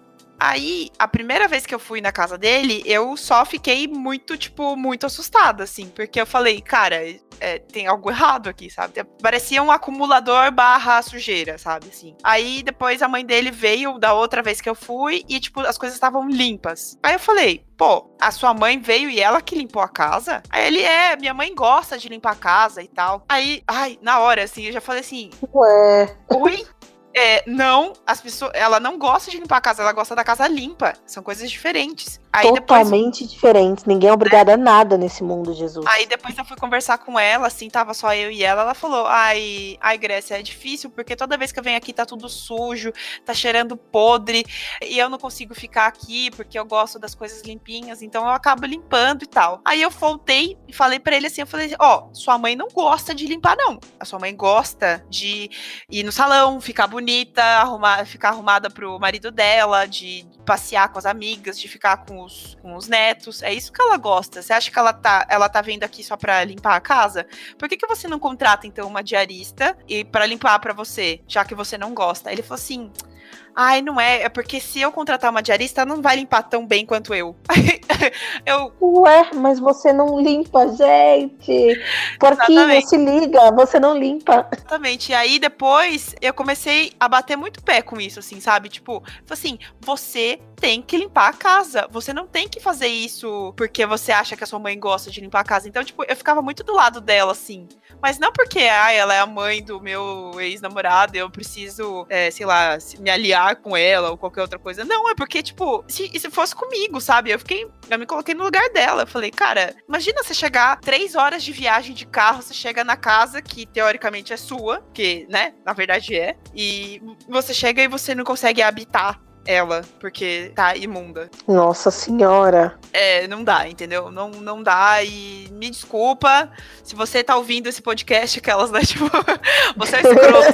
Aí, a primeira vez que eu fui na casa dele, eu só fiquei muito, tipo, muito assustada, assim, porque eu falei, cara, é, tem algo errado aqui, sabe? Parecia um acumulador barra sujeira, sabe? Assim. Aí depois a mãe dele veio da outra vez que eu fui e, tipo, as coisas estavam limpas. Aí eu falei, pô, a sua mãe veio e ela que limpou a casa? Aí ele é, minha mãe gosta de limpar a casa e tal. Aí, ai, na hora, assim, eu já falei assim, ué. Oi? É, não, as pessoas, ela não gosta de limpar a casa, ela gosta da casa limpa. São coisas diferentes. Aí Totalmente depois... diferentes. Ninguém é obrigado a nada nesse mundo, Jesus. Aí depois eu fui conversar com ela, assim, tava só eu e ela. Ela falou: Ai, ai, Grécia, é difícil porque toda vez que eu venho aqui tá tudo sujo, tá cheirando podre, e eu não consigo ficar aqui porque eu gosto das coisas limpinhas, então eu acabo limpando e tal. Aí eu voltei e falei para ele assim: Eu falei, ó, oh, sua mãe não gosta de limpar, não. A sua mãe gosta de ir no salão, ficar bonita, arrumar, ficar arrumada pro marido dela, de passear com as amigas, de ficar com os, com os netos. É isso que ela gosta. Você acha que ela tá, ela tá vindo aqui só pra limpar a casa? Por que, que você não contrata, então, uma diarista e para limpar para você, já que você não gosta? Ele falou assim. Ai, não é. É porque se eu contratar uma diarista, ela não vai limpar tão bem quanto eu. eu. Ué, mas você não limpa, gente. Porquinho, se liga, você não limpa. Exatamente. E aí depois eu comecei a bater muito pé com isso, assim, sabe? Tipo, assim, você tem que limpar a casa. Você não tem que fazer isso porque você acha que a sua mãe gosta de limpar a casa. Então, tipo, eu ficava muito do lado dela, assim. Mas não porque, ah, ela é a mãe do meu ex-namorado, eu preciso, é, sei lá, me aliar com ela ou qualquer outra coisa. Não, é porque, tipo, se, se fosse comigo, sabe? Eu fiquei, eu me coloquei no lugar dela. Eu falei, cara, imagina você chegar três horas de viagem de carro, você chega na casa que teoricamente é sua, que, né, na verdade é, e você chega e você não consegue habitar ela, porque tá imunda. Nossa senhora. É, não dá, entendeu? Não, não dá e me desculpa se você tá ouvindo esse podcast, aquelas, né, tipo, você é escroto.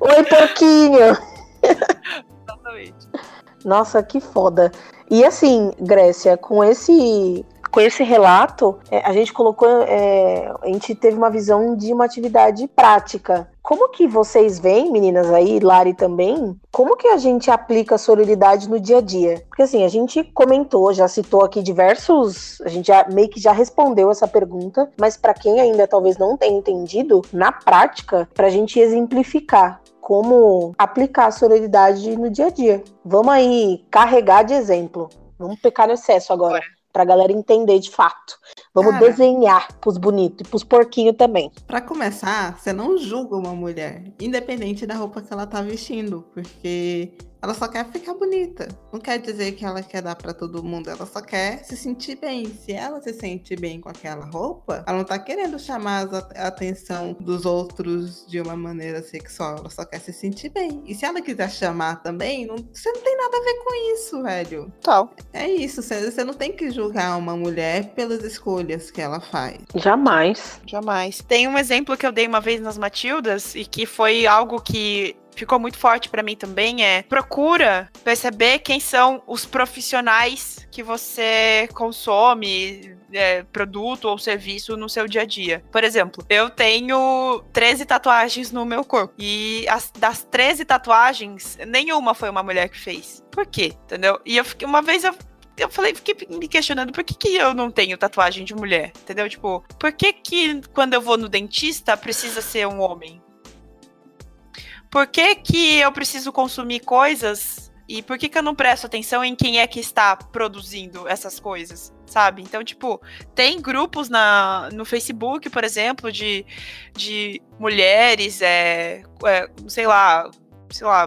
Oi, porquinho. Exatamente. Nossa, que foda. E assim, Grécia, com esse com esse relato, é, a gente colocou, é, a gente teve uma visão de uma atividade prática. Como que vocês veem, meninas aí, Lari também, como que a gente aplica a sororidade no dia a dia? Porque assim, a gente comentou, já citou aqui diversos, a gente já meio que já respondeu essa pergunta, mas para quem ainda talvez não tenha entendido, na prática, para a gente exemplificar como aplicar a sororidade no dia a dia. Vamos aí carregar de exemplo. Vamos pecar no excesso agora pra galera entender de fato. Vamos Cara, desenhar pros bonitos e pros porquinhos também. Para começar, você não julga uma mulher, independente da roupa que ela tá vestindo, porque ela só quer ficar bonita. Não quer dizer que ela quer dar para todo mundo, ela só quer se sentir bem. Se ela se sente bem com aquela roupa, ela não tá querendo chamar a atenção dos outros de uma maneira sexual, ela só quer se sentir bem. E se ela quiser chamar também, não, você não tem nada a ver com isso, velho. Tal. É isso, você, você não tem que julgar uma mulher pelas escolhas que ela faz. Jamais. Jamais. Tem um exemplo que eu dei uma vez nas Matildas e que foi algo que ficou muito forte para mim também é procura perceber quem são os profissionais que você consome é, produto ou serviço no seu dia a dia. Por exemplo, eu tenho 13 tatuagens no meu corpo e as, das 13 tatuagens, nenhuma foi uma mulher que fez. Por quê? Entendeu? E eu fiquei uma vez eu eu falei, fiquei me questionando por que, que eu não tenho tatuagem de mulher, entendeu? Tipo, por que que quando eu vou no dentista precisa ser um homem? Por que, que eu preciso consumir coisas e por que, que eu não presto atenção em quem é que está produzindo essas coisas, sabe? Então, tipo, tem grupos na, no Facebook, por exemplo, de, de mulheres, é, é sei lá, sei lá,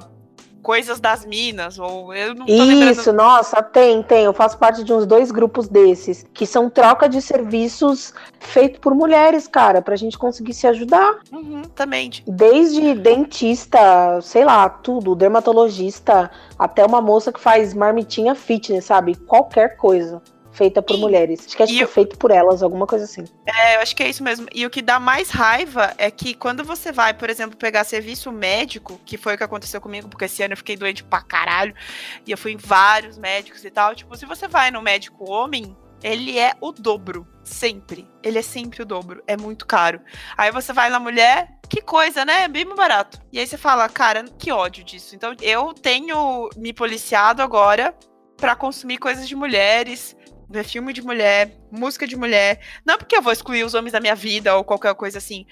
coisas das minas, ou eu não tô Isso, lembrando... nossa, tem, tem. Eu faço parte de uns dois grupos desses, que são troca de serviços feito por mulheres, cara, pra gente conseguir se ajudar. Uhum, também. Desde dentista, sei lá, tudo, dermatologista, até uma moça que faz marmitinha fitness, sabe? Qualquer coisa feita por e, mulheres. Acho que é tipo, eu... feito por elas, alguma coisa assim. É, eu acho que é isso mesmo. E o que dá mais raiva é que quando você vai, por exemplo, pegar serviço médico, que foi o que aconteceu comigo, porque esse ano eu fiquei doente pra caralho, e eu fui em vários médicos e tal. Tipo, se você vai no médico homem, ele é o dobro. Sempre. Ele é sempre o dobro. É muito caro. Aí você vai na mulher, que coisa, né? Bem barato. E aí você fala, cara, que ódio disso. Então eu tenho me policiado agora para consumir coisas de mulheres, ver filme de mulher, música de mulher. Não porque eu vou excluir os homens da minha vida ou qualquer coisa assim.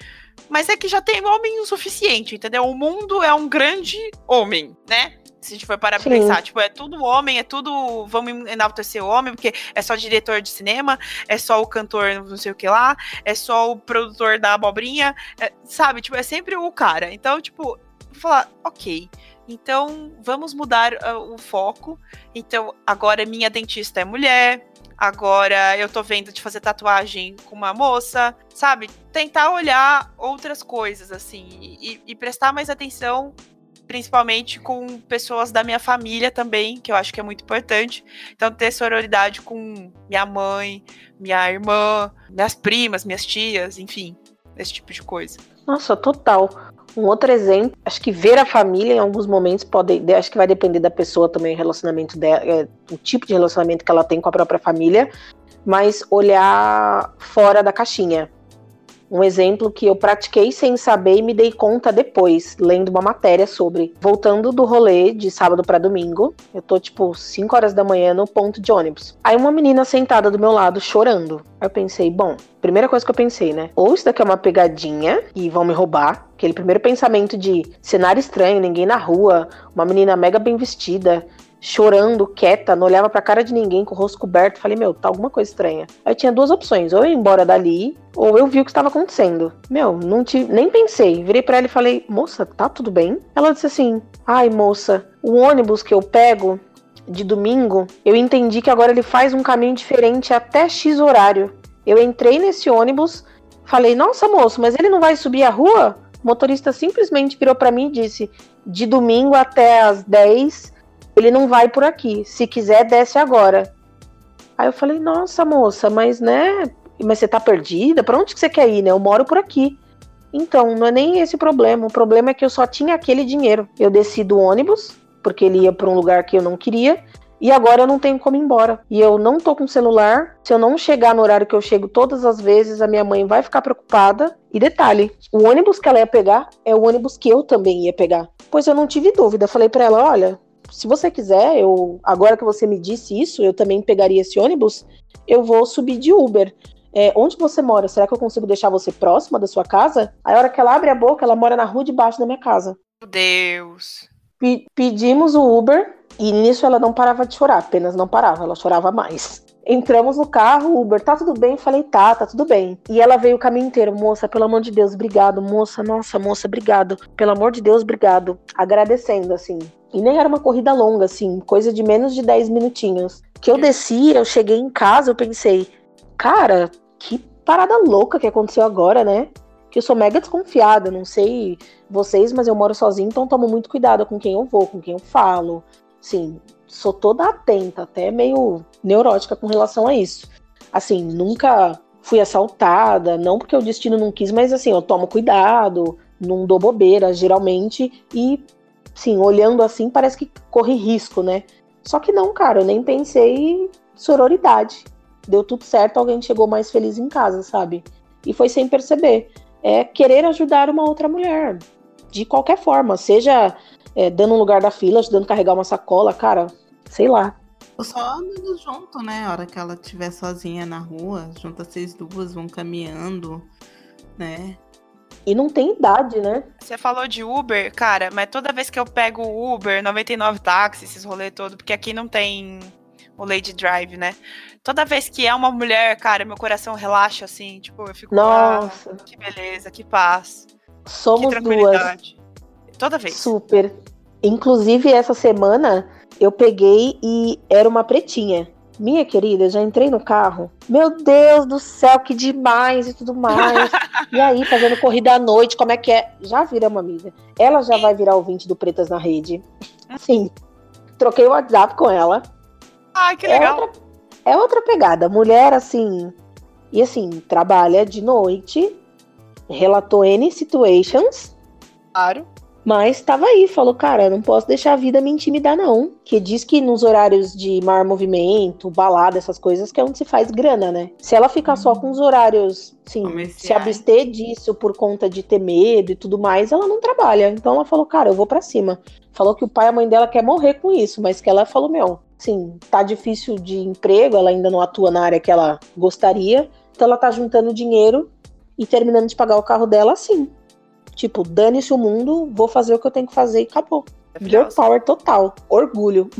Mas é que já tem homem o suficiente, entendeu? O mundo é um grande homem, né? Se a gente for parar pra pensar, tipo, é tudo homem, é tudo. Vamos enaltecer o homem, porque é só diretor de cinema, é só o cantor não sei o que lá, é só o produtor da abobrinha, é, sabe? Tipo, é sempre o cara. Então, tipo, vou falar, ok Então, vamos mudar uh, o foco. Então, agora minha dentista é mulher, agora eu tô vendo de fazer tatuagem com uma moça, sabe? Tentar olhar outras coisas, assim, e, e, prestar mais atenção, principalmente com pessoas da minha família também, que eu acho que é muito importante. Então, ter sororidade com minha mãe, minha irmã, minhas primas, minhas tias, enfim, esse tipo de coisa. Nossa, total. Um outro exemplo, acho que ver a família em alguns momentos pode, acho que vai depender da pessoa também, o relacionamento dela, é, o tipo de relacionamento que ela tem com a própria família, mas olhar fora da caixinha. Um exemplo que eu pratiquei sem saber e me dei conta depois, lendo uma matéria sobre. Voltando do rolê de sábado para domingo, eu tô tipo 5 horas da manhã no ponto de ônibus. Aí uma menina sentada do meu lado chorando. Aí eu pensei, bom, primeira coisa que eu pensei, né? Ou isso daqui é uma pegadinha e vão me roubar. Aquele primeiro pensamento de cenário estranho, ninguém na rua, uma menina mega bem vestida, chorando, quieta, não olhava pra cara de ninguém, com o rosto coberto. Falei, meu, tá alguma coisa estranha. Aí tinha duas opções, ou eu ir embora dali, ou eu vi o que estava acontecendo. Meu, não tive, nem pensei. Virei para ela e falei, moça, tá tudo bem? Ela disse assim, ai, moça, o ônibus que eu pego de domingo, eu entendi que agora ele faz um caminho diferente até X horário. Eu entrei nesse ônibus, falei, nossa, moço, mas ele não vai subir a rua? O motorista simplesmente virou para mim e disse: de domingo até as 10 ele não vai por aqui. Se quiser, desce agora. Aí eu falei, nossa, moça, mas né? Mas você tá perdida? Pra onde que você quer ir, né? Eu moro por aqui. Então, não é nem esse o problema. O problema é que eu só tinha aquele dinheiro. Eu desci do ônibus, porque ele ia para um lugar que eu não queria. E agora eu não tenho como ir embora. E eu não tô com celular. Se eu não chegar no horário que eu chego todas as vezes, a minha mãe vai ficar preocupada. E detalhe, o ônibus que ela ia pegar é o ônibus que eu também ia pegar. Pois eu não tive dúvida. Falei para ela, olha, se você quiser, eu agora que você me disse isso, eu também pegaria esse ônibus, eu vou subir de Uber. É, onde você mora? Será que eu consigo deixar você próxima da sua casa? Aí a hora que ela abre a boca, ela mora na rua de baixo da minha casa. Meu Deus. P pedimos o Uber e nisso ela não parava de chorar, apenas não parava, ela chorava mais. Entramos no carro, Uber, tá tudo bem? Falei, tá, tá tudo bem. E ela veio o caminho inteiro, moça, pelo amor de Deus, obrigado, moça, nossa, moça, obrigado. Pelo amor de Deus, obrigado. Agradecendo, assim. E nem era uma corrida longa, assim, coisa de menos de 10 minutinhos. Que eu desci, eu cheguei em casa, eu pensei, cara, que parada louca que aconteceu agora, né? Que eu sou mega desconfiada, não sei vocês, mas eu moro sozinha, então tomo muito cuidado com quem eu vou, com quem eu falo. Sim, sou toda atenta, até meio neurótica com relação a isso. Assim, nunca fui assaltada, não porque o destino não quis, mas assim, eu tomo cuidado, não dou bobeira, geralmente, e sim, olhando assim, parece que corre risco, né? Só que não, cara, eu nem pensei sororidade. Deu tudo certo, alguém chegou mais feliz em casa, sabe? E foi sem perceber. É querer ajudar uma outra mulher. De qualquer forma, seja é, dando um lugar da fila, ajudando a carregar uma sacola, cara, sei lá. Só andando junto, né? A hora que ela estiver sozinha na rua, junta vocês duas, vão caminhando, né? E não tem idade, né? Você falou de Uber, cara, mas toda vez que eu pego Uber, 99 táxi, esses rolês todo, porque aqui não tem o Lady Drive, né? Toda vez que é uma mulher, cara, meu coração relaxa assim, tipo, eu fico, Nossa. Ah, que beleza, que paz. Somos que duas. Toda vez. Super. Inclusive essa semana eu peguei e era uma pretinha. Minha querida, já entrei no carro. Meu Deus do céu, que demais e tudo mais. e aí, fazendo corrida à noite, como é que é? Já vira uma amiga. Ela já vai virar ouvinte do Pretas na Rede. Sim. Troquei o WhatsApp com ela. Ai, que legal. É outra, é outra pegada. Mulher, assim. E assim, trabalha de noite, relatou N situations. Claro. Mas estava aí, falou, cara, não posso deixar a vida me intimidar, não. Que diz que nos horários de maior movimento, balada, essas coisas, que é onde se faz grana, né? Se ela ficar só uhum. com os horários, sim, se abster disso por conta de ter medo e tudo mais, ela não trabalha. Então ela falou, cara, eu vou para cima. Falou que o pai e a mãe dela quer morrer com isso, mas que ela falou, meu, sim, tá difícil de emprego, ela ainda não atua na área que ela gostaria. Então ela tá juntando dinheiro e terminando de pagar o carro dela assim. Tipo, dane-se o mundo, vou fazer o que eu tenho que fazer e acabou. Girl power total. Orgulho.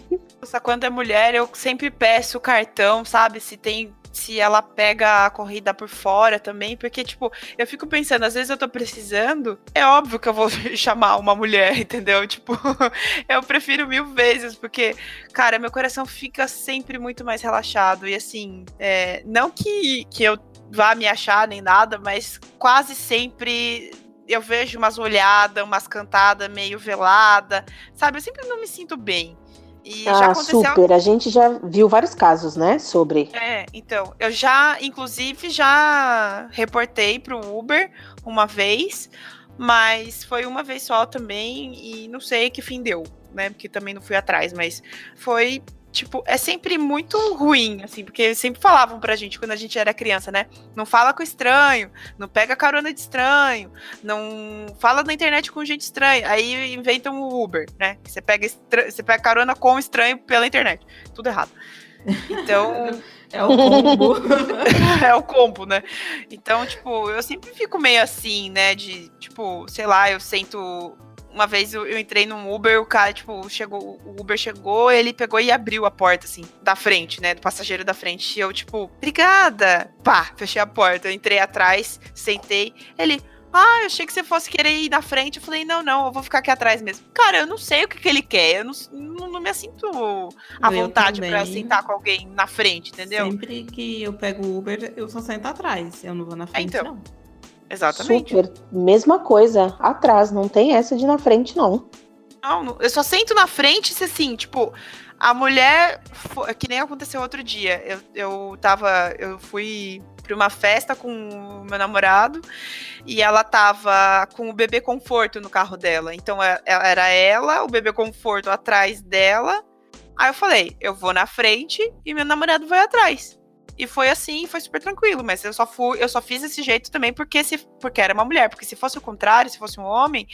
Nossa, quando é mulher, eu sempre peço o cartão, sabe? Se tem se ela pega a corrida por fora também, porque, tipo, eu fico pensando, às vezes eu tô precisando, é óbvio que eu vou chamar uma mulher, entendeu? Tipo, eu prefiro mil vezes, porque, cara, meu coração fica sempre muito mais relaxado. E assim, é, não que, que eu vá me achar nem nada, mas quase sempre eu vejo umas olhadas, umas cantadas meio velada, sabe? Eu sempre não me sinto bem. E ah, já aconteceu... super. A gente já viu vários casos, né, sobre. É, então, eu já, inclusive, já reportei pro Uber uma vez, mas foi uma vez só também e não sei que fim deu, né, porque também não fui atrás, mas foi tipo, é sempre muito ruim, assim, porque sempre falavam pra gente quando a gente era criança, né? Não fala com estranho, não pega carona de estranho, não fala na internet com gente estranha. Aí inventam o Uber, né? Você pega, você pega carona com estranho pela internet. Tudo errado. Então. É o combo. é o combo, né? Então, tipo, eu sempre fico meio assim, né? De, tipo, sei lá, eu sento uma vez eu, eu, entrei num Uber, o cara, tipo, chegou, o Uber chegou, ele pegou e abriu a porta, assim, da frente, né? Do passageiro da frente. E eu, tipo, obrigada! Pá, fechei a porta. Eu entrei atrás, sentei. Ele. Ah, eu achei que você fosse querer ir na frente. Eu falei, não, não, eu vou ficar aqui atrás mesmo. Cara, eu não sei o que, que ele quer. Eu não, não, não me sinto à eu vontade para sentar com alguém na frente, entendeu? Sempre que eu pego o Uber, eu só sento atrás. Eu não vou na frente, então, não. Exatamente. Super. Mesma coisa. Atrás, não tem essa de na frente, não. Não, eu só sento na frente se assim, tipo, a mulher. Que nem aconteceu outro dia. Eu, eu tava. Eu fui pra uma festa com o meu namorado e ela tava com o bebê conforto no carro dela. Então é, é, era ela, o bebê conforto atrás dela. Aí eu falei, eu vou na frente e meu namorado vai atrás. E foi assim, foi super tranquilo, mas eu só fui, eu só fiz esse jeito também porque se porque era uma mulher, porque se fosse o contrário, se fosse um homem,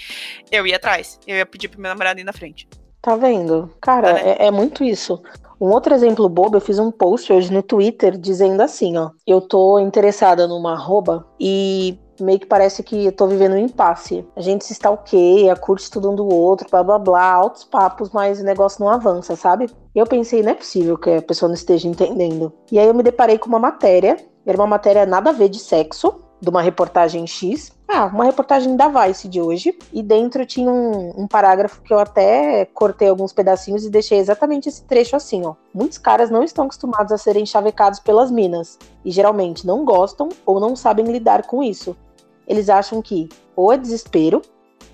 eu ia atrás. Eu ia pedir pro meu namorado ir na frente. Tá vendo? Cara, tá é, é, muito isso. Um outro exemplo bobo, eu fiz um post hoje no Twitter dizendo assim, ó. Eu tô interessada numa arroba e meio que parece que eu tô vivendo um impasse. A gente se stalkeia, curte tudo um do outro, blá blá blá, altos papos, mas o negócio não avança, sabe? Eu pensei, não é possível que a pessoa não esteja entendendo. E aí eu me deparei com uma matéria, era uma matéria nada a ver de sexo, de uma reportagem X. Ah, uma reportagem da Vice de hoje. E dentro tinha um, um, parágrafo que eu até cortei alguns pedacinhos e deixei exatamente esse trecho assim, ó. Muitos caras não estão acostumados a serem chavecados pelas minas. E geralmente não gostam ou não sabem lidar com isso. Eles acham que ou é desespero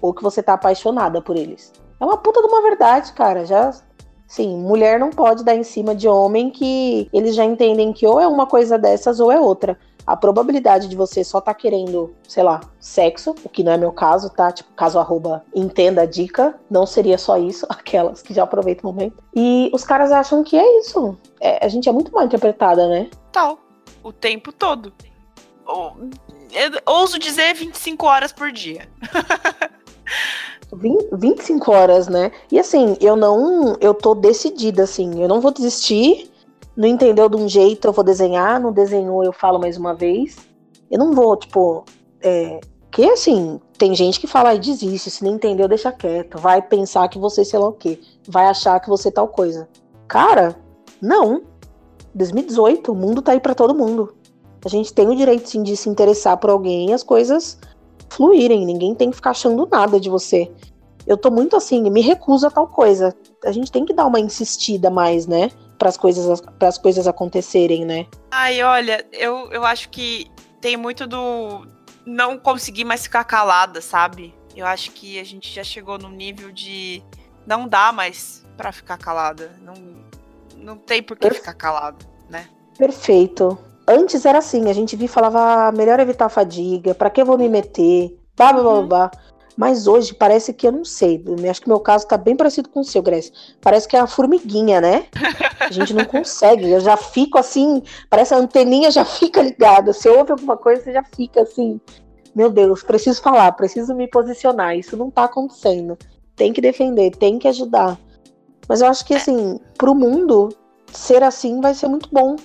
ou que você tá apaixonada por eles. É uma puta de uma verdade, cara. Já Sim, mulher não pode dar em cima de homem que eles já entendem que ou é uma coisa dessas ou é outra a probabilidade de você só tá querendo, sei lá, sexo, o que não é meu caso, tá? Tipo, caso arroba entenda a dica, não seria só isso, aquelas que já aproveitam o momento. E os caras acham que é isso. É, a gente é muito mal interpretada, né? Tal. O tempo todo. Ou, ouso dizer 25 horas por dia. 20, 25 horas, né? E assim, eu não. Eu tô decidida, assim. Eu não vou desistir não entendeu de um jeito, eu vou desenhar, não desenhou, eu falo mais uma vez. Eu não vou, tipo, é, que assim, tem gente que fala e desiste, se não entendeu, deixa quieto, vai pensar que você sei lá o quê, vai achar que você tal coisa. Cara, não. 2018, o mundo tá aí para todo mundo. A gente tem o direito sim de se interessar por alguém e as coisas fluírem, ninguém tem que ficar achando nada de você. Eu tô muito assim, me recuso a tal coisa. A gente tem que dar uma insistida mais, né? Para as coisas coisas acontecerem, né? Ai, olha, eu, eu acho que tem muito do não conseguir mais ficar calada, sabe? Eu acho que a gente já chegou no nível de não dá mais para ficar calada. Não, não tem por que ficar calado, né? Perfeito. Antes era assim, a gente via e falava, ah, melhor evitar a fadiga, para que eu vou me meter? Blá, blá, blá, uhum. Mas hoje parece que eu não sei. Acho que meu caso tá bem parecido com o seu, Grécia. Parece que é a formiguinha, né? A gente não consegue. Eu já fico assim, parece a anteninha já fica ligada. Se ouve alguma coisa, você já fica assim. Meu Deus, preciso falar, preciso me posicionar. Isso não tá acontecendo. Tem que defender, tem que ajudar. Mas eu acho que assim, pro mundo, ser assim vai ser muito bom.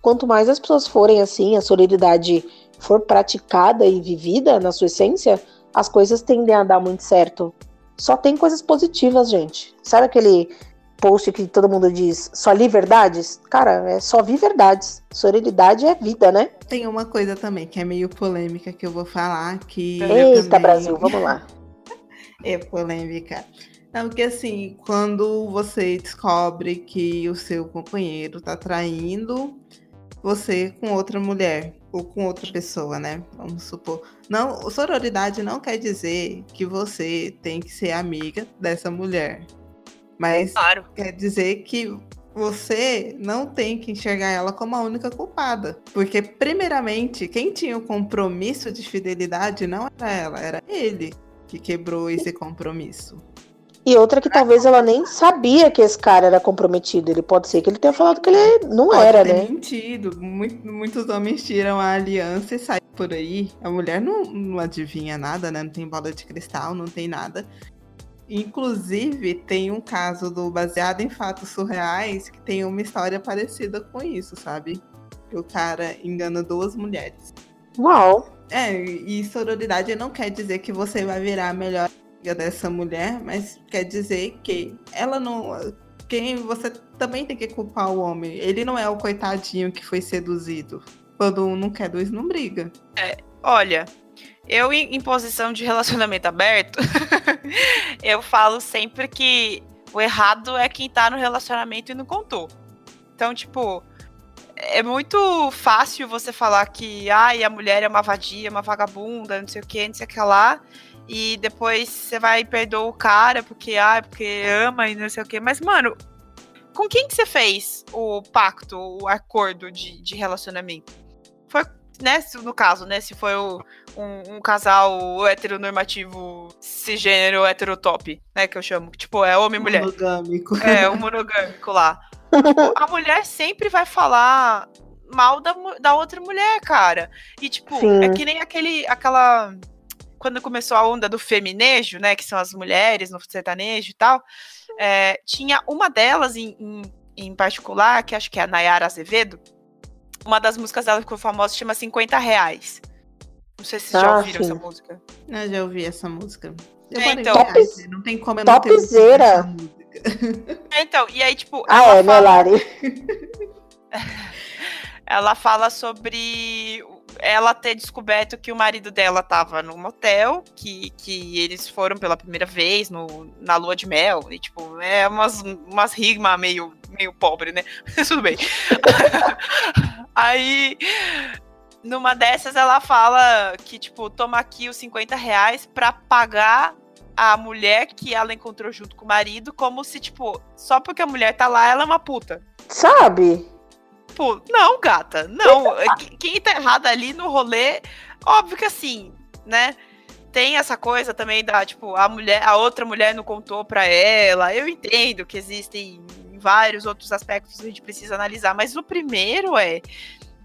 Quanto mais as pessoas forem assim, a solidariedade for praticada e vivida na sua essência, as coisas tendem a dar muito certo. Só tem coisas positivas, gente. Sabe aquele post que todo mundo diz só li verdades? Cara, é só vi verdades. Sororidade é vida, né? Tem uma coisa também que é meio polêmica que eu vou falar que. Eita, também... Brasil, vamos lá. é polêmica. Não, porque assim, quando você descobre que o seu companheiro tá traindo você com outra mulher ou com outra pessoa, né? Vamos supor. Não, sororidade não quer dizer que você tem que ser amiga dessa mulher. Mas claro. quer dizer que você não tem que enxergar ela como a única culpada. Porque, primeiramente, quem tinha o compromisso de fidelidade não era ela, era ele que quebrou esse compromisso. E outra que talvez ela nem sabia que esse cara era comprometido. Ele pode ser que ele tenha falado que ele não pode era, né? mentido. Muito, muitos homens tiram a aliança e saem por aí. A mulher não, não adivinha nada, né? Não tem bola de cristal, não tem nada. Inclusive, tem um caso do Baseado em Fatos Surreais que tem uma história parecida com isso, sabe? Que o cara engana duas mulheres. Uau! É, e sororidade não quer dizer que você vai virar a melhor dessa mulher, mas quer dizer que ela não. Quem você também tem que culpar o homem. Ele não é o coitadinho que foi seduzido. Quando um não quer, dois não briga. É, olha, eu em, posição de relacionamento aberto, eu falo sempre que o errado é quem tá no relacionamento e não contou. Então, tipo, é muito fácil você falar que ai, a mulher é uma vadia, uma vagabunda, não sei o que, não sei o que lá. E depois você vai e perdoa o cara porque, ai, porque ama e não sei o que. Mas, mano, com quem que você fez o pacto, o acordo de, de relacionamento? Foi, né, no caso, né, se foi o, um, um, casal heteronormativo cisgênero heterotop, né, que eu chamo. Tipo, é homem e mulher. Monogâmico. É, o monogâmico lá. a mulher sempre vai falar mal da, da outra mulher, cara. E, tipo, Sim. é que nem aquele, aquela. Quando começou a onda do feminejo, né? Que são as mulheres no sertanejo e tal. É, tinha uma delas em, em, em, particular, que acho que é a Nayara Azevedo. Uma das músicas dela que ficou famosa chama 50 Reais. Não sei se vocês já Ah, ouviram sim. essa música. Eu já ouvi essa música. Eu É, então. reais, né? não tem como eu não Topzera. essa música. É, Então, e aí, tipo, Ah, é, né, fala- Lari? ela fala sobre ela ter descoberto que o marido dela tava no motel, que, que eles foram pela primeira vez no, na lua de mel, e tipo, é umas, umas rimas meio, meio pobre, né? Tudo bem. Aí, numa dessas, ela fala que, tipo, toma aqui os 50 reais pra pagar a mulher que ela encontrou junto com o marido, como se, tipo, só porque a mulher tá lá, ela é uma puta. Sabe? Tipo, não, gata, não. É que- Quem tá errado ali no rolê, óbvio que assim, né? Tem essa coisa também da, tipo, a mulher, a outra mulher não contou pra ela. Eu entendo que existem vários outros aspectos que a gente precisa analisar, mas o primeiro é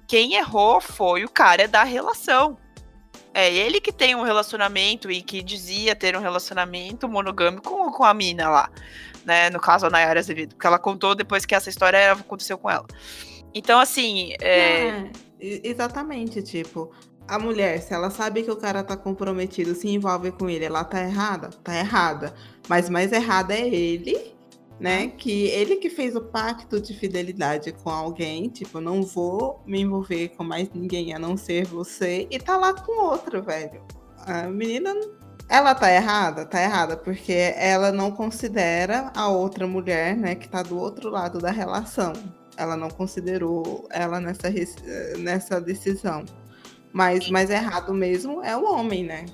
quem errou foi o cara da relação. É ele que tem um relacionamento e que dizia ter um relacionamento monogâmico com, com a mina lá, né? No caso, a Nayara Azevedo, porque ela contou depois que essa história aconteceu com ela. Então, assim, é, É, exatamente, tipo, a mulher, se ela sabe que o cara tá comprometido, se envolve com ele, ela tá errada? Tá errada. Mas mais errada é ele, né? Que ele que fez o pacto de fidelidade com alguém, tipo, não vou me envolver com mais ninguém a não ser você, e tá lá com outra, velho. A menina, ela tá errada? Tá errada, porque ela não considera a outra mulher, né, que tá do outro lado da relação ela não considerou ela nessa, nessa decisão. Mas mais errado mesmo é o homem, né?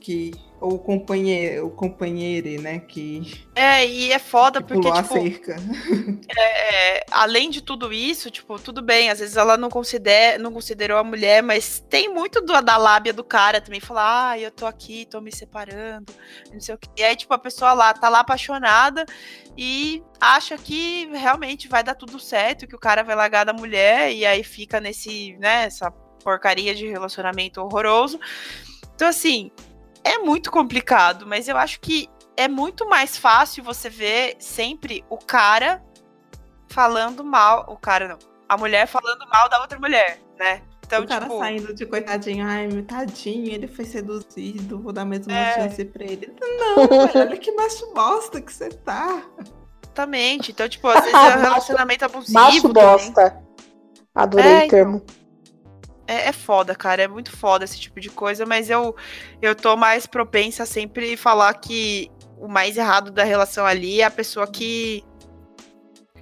Que, ou o companheiro, o companheiro, né? Que, é, e é foda que porque, pulou a tipo, cerca. é, além de tudo isso, tipo, tudo bem, às vezes ela não, considera, não considerou a mulher, mas tem muito do- da lábia do cara também, falar, ah, eu tô aqui, tô me separando, não sei o que. E aí, tipo, a pessoa lá tá lá apaixonada e acha que realmente vai dar tudo certo, que o cara vai largar da mulher, e aí fica nesse, né, essa porcaria de relacionamento horroroso. Então, assim, é muito complicado, mas eu acho que é muito mais fácil você ver sempre o cara falando mal. O cara não. A mulher falando mal da outra mulher, né? Então, o cara tipo. saindo de coitadinho, ai, meu tadinho, ele foi seduzido, vou dar mais uma É. chance pra ele. Não, velho, olha que macho bosta que você tá. Exatamente. Então, tipo, às vezes é um relacionamento abusivo. Macho também. bosta. Adorei É, o termo. É, é foda, cara. É muito foda esse tipo de coisa, mas eu, eu tô mais propensa a sempre falar que o mais errado da relação ali é a pessoa que.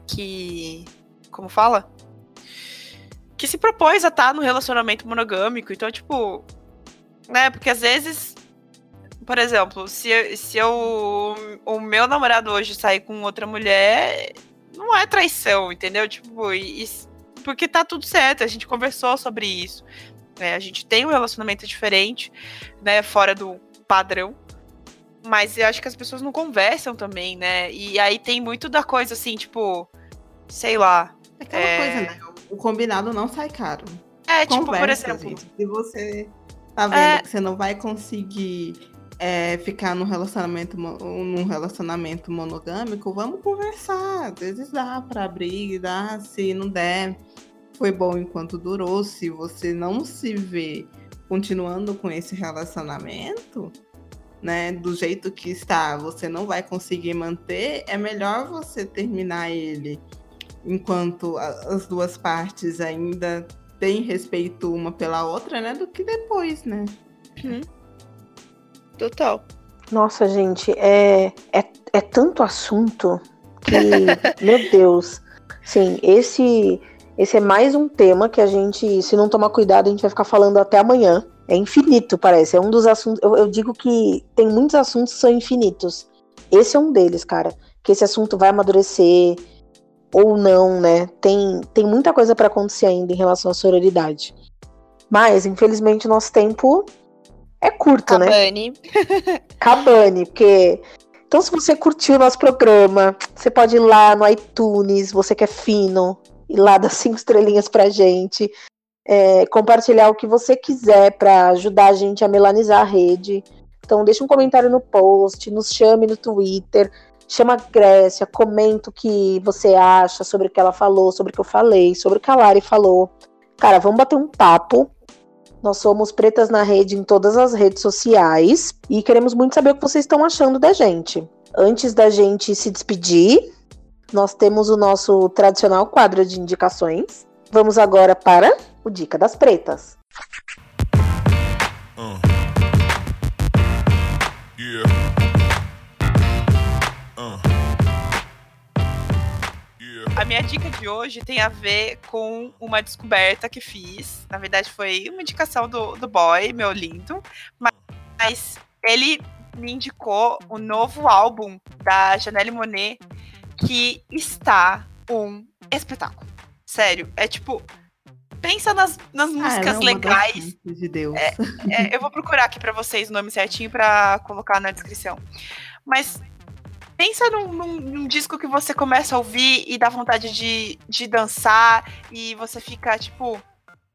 Que. Como fala? Que se propôs a estar no relacionamento monogâmico. Então, tipo. Né? Porque às vezes. Por exemplo, se, se eu. O meu namorado hoje sair com outra mulher. Não é traição, entendeu? Tipo, e- e porque tá tudo certo, a gente conversou sobre isso. né? a gente tem um relacionamento diferente, né? Fora do padrão. Mas eu acho que as pessoas não conversam também, né? E aí tem muito da coisa assim, tipo, sei lá. Aquela É. coisa, né? O combinado não sai caro. É, tipo, por Conversa, exemplo. gente. Se você tá vendo É. que você não vai conseguir é, ficar num relacionamento, num relacionamento monogâmico, vamos conversar. Às vezes dá pra abrir, dá. Se não der, foi bom enquanto durou. Se você não se vê continuando com esse relacionamento, né, do jeito que está, você não vai conseguir manter, é melhor você terminar ele enquanto as duas partes ainda têm respeito uma pela outra, né, do que depois, né? Total. Nossa, gente, é, é, é tanto assunto que, meu Deus. Sim, esse, esse é mais um tema que a gente, se não tomar cuidado, a gente vai ficar falando até amanhã. É infinito, parece. É um dos assuntos. Eu, eu digo que tem muitos assuntos que são infinitos. Esse é um deles, cara. Que esse assunto vai amadurecer ou não, né? Tem, tem muita coisa para acontecer ainda em relação à sororidade. Mas, infelizmente, nosso tempo é curto, né? Cabane. Cabane, porque. Então, se você curtiu o nosso programa, você pode ir lá no iTunes, você que é fino, ir lá dar cinco estrelinhas pra gente, é, compartilhar o que você quiser pra ajudar a gente a melanizar a rede. Então, deixa um comentário no post, nos chame no Twitter, chama a Grécia, comenta o que você acha sobre o que ela falou, sobre o que eu falei, sobre o que a Lari falou. Cara, vamos bater um papo. Nós somos Pretas na Rede em todas as redes sociais e queremos muito saber o que vocês estão achando da gente. Antes da gente se despedir, nós temos o nosso tradicional quadro de indicações. Vamos agora para o Dica das Pretas. Uh. Yeah. A minha dica de hoje tem a ver com uma descoberta que fiz. Na verdade, foi uma indicação do, do boy, meu lindo. Mas ele me indicou o novo álbum da Janelle Monet, que está um espetáculo. Sério, é tipo. Pensa nas, nas músicas Ah, é uma legais. de Deus. É, eu vou procurar aqui pra vocês o nome certinho pra colocar na descrição. Mas pensa num, num- num disco que você começa a ouvir e dá vontade de, de dançar e você fica tipo,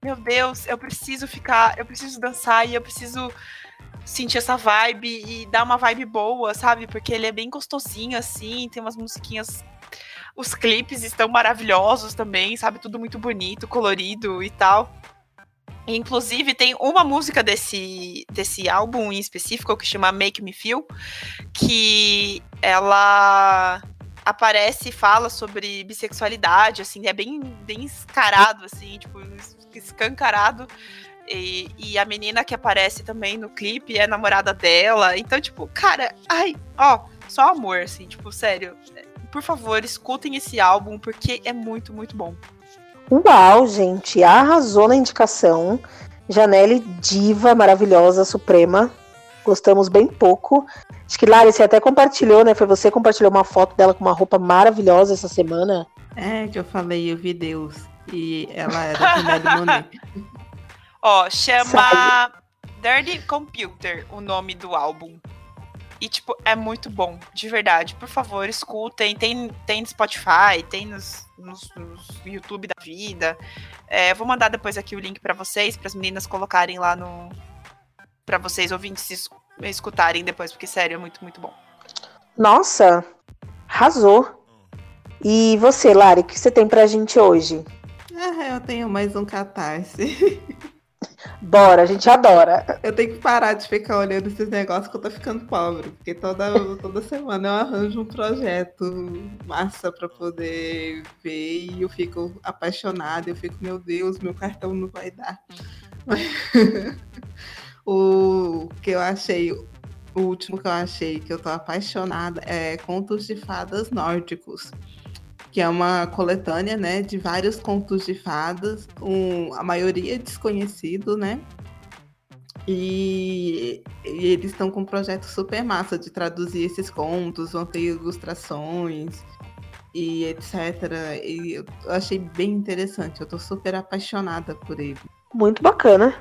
meu Deus, eu preciso ficar, eu preciso dançar e eu preciso sentir essa vibe e dar uma vibe boa, sabe? Porque ele é bem gostosinho assim, tem umas musiquinhas os clipes estão maravilhosos também, sabe? Tudo muito bonito, colorido e tal. Inclusive, tem uma música desse, desse álbum em específico que chama Make Me Feel, que ela aparece e fala sobre bissexualidade, assim, é bem, bem escarado, assim, tipo, escancarado. E, e a menina que aparece também no clipe é namorada dela. Então, tipo, cara, ai, ó, só amor, assim, tipo, sério. Por favor, escutem esse álbum, porque é muito, muito bom. Uau, gente, arrasou na indicação. Janelle, diva maravilhosa, suprema. Gostamos bem pouco. Acho que, Lari, você até compartilhou, né? Foi você que compartilhou uma foto dela com uma roupa maravilhosa essa semana. É, que eu falei, eu vi Deus. E ela era a Janelle Monet. Ó, chama Dirty Computer o nome do álbum. E, tipo, é muito bom, de verdade. Por favor, escutem. Tem, tem no Spotify, tem nos, nos, nos YouTube da vida. É, vou mandar depois aqui o link pra vocês, para as meninas colocarem lá no. Pra vocês ouvintes es- escutarem depois, porque, sério, é muito, muito bom. Nossa, arrasou. E você, Lari, o que você tem pra gente hoje? Ah, eu tenho mais um catarse. Bora, a gente adora. Eu tenho que parar de ficar olhando esses negócios que eu tô ficando pobre. Porque toda, toda semana eu arranjo um projeto massa pra poder ver e eu fico apaixonada. Eu fico, meu Deus, meu cartão não vai dar. o que eu achei, o último que eu achei que eu tô apaixonada é Contos de Fadas Nórdicos que é uma coletânea, né, de vários contos de fadas, um, a maioria desconhecido, né? E, e eles estão com um projeto super massa de traduzir esses contos, vão ter ilustrações e etc. E eu achei bem interessante, eu tô super apaixonada por ele. Muito bacana.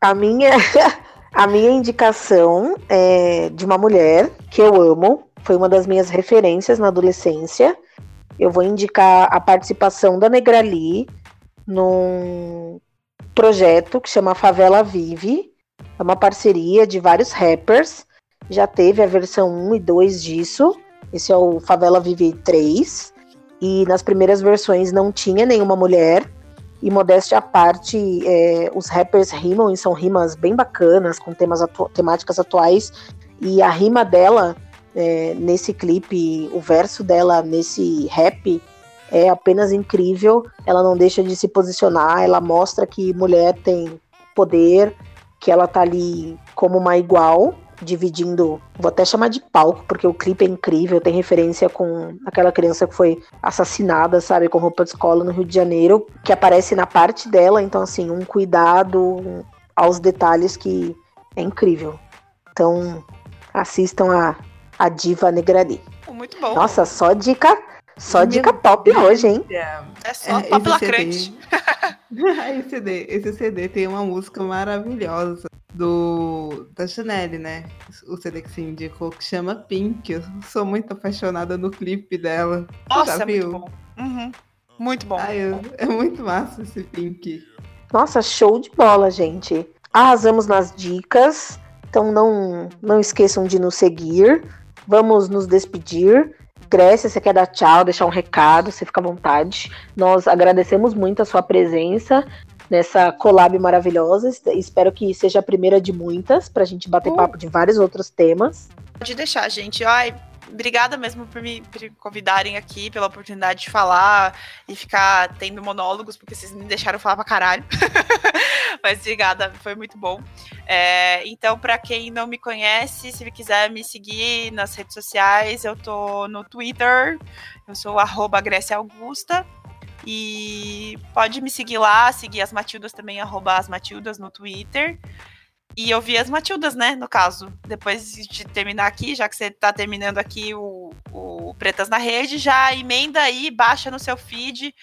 A minha, a minha indicação é de uma mulher que eu amo, foi uma das minhas referências na adolescência eu vou indicar a participação da Negrali num projeto que chama Favela Vive. É uma parceria de vários rappers. Já teve a versão 1 e 2 disso. Esse é o Favela Vive 3. E nas primeiras versões não tinha nenhuma mulher. E modéstia à parte, é, os rappers rimam e são rimas bem bacanas, com temas atu temáticas atuais. E a rima dela é, nesse clipe, o verso dela nesse rap é apenas incrível. Ela não deixa de se posicionar, ela mostra que mulher tem poder, que ela tá ali como uma igual, dividindo, vou até chamar de palco, porque o clipe é incrível, tem referência com aquela criança que foi assassinada, sabe, com roupa de escola no Rio de Janeiro, que aparece na parte dela, então assim, um cuidado aos detalhes que é incrível. Então, assistam a a diva Negrari. Muito bom. Nossa, só dica, só dica top hoje, hein? É só é, pop lacrante. esse, CD, esse CD tem uma música maravilhosa do da Chanel, né? O CD que se indicou que chama Pink. Eu sou muito apaixonada no clipe dela. Nossa, já viu? muito bom. Uhum. Muito bom. Ai, eu, é muito massa esse Pink. Nossa, show de bola, gente. Arrasamos nas dicas. Então não, não esqueçam de nos seguir. Vamos nos despedir. Grécia, você quer dar tchau, deixar um recado, você fica à vontade. Nós agradecemos muito a sua presença nessa collab maravilhosa. Espero que seja a primeira de muitas, para a gente bater uh. papo de vários outros temas. Pode deixar, gente. Ai, obrigada mesmo por me, por me convidarem aqui, pela oportunidade de falar e ficar tendo monólogos, porque vocês me deixaram falar pra caralho. Mas obrigada, foi muito bom. É, então, para quem não me conhece, se quiser me seguir nas redes sociais, eu tô no Twitter, eu sou arroba Grécia Augusta. E pode me seguir lá, seguir as Matildas também, arroba as Matildas no Twitter. E ouvir as Matildas, né? No caso, depois de terminar aqui, já que você tá terminando aqui o, o Pretas na Rede, já emenda aí, baixa no seu feed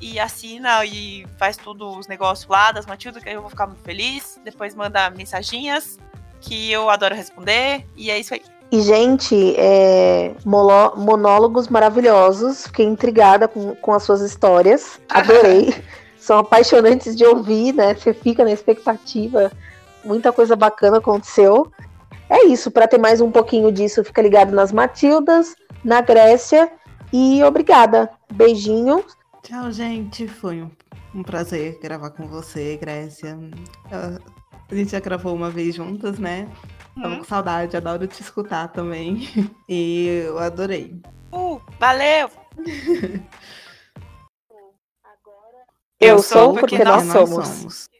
e assina e faz tudo os negócios lá das Matildas, que eu vou ficar muito feliz. Depois manda mensaginhas, que eu adoro responder. E é isso aí. E, gente, é, monólogos maravilhosos. Fiquei intrigada com, com as suas histórias. Adorei. São apaixonantes de ouvir, né? Você fica na expectativa muita coisa bacana aconteceu. É isso, para ter mais um pouquinho disso, fica ligado nas Matildas, na Grécia e obrigada. Beijinho. Tchau, gente. Foi um, um prazer gravar com você, Grécia. A gente já gravou uma vez juntas, né? Tava hum. com saudade, adoro te escutar também. E eu adorei. Uh, valeu! eu, eu sou porque, porque nós, nós somos. somos.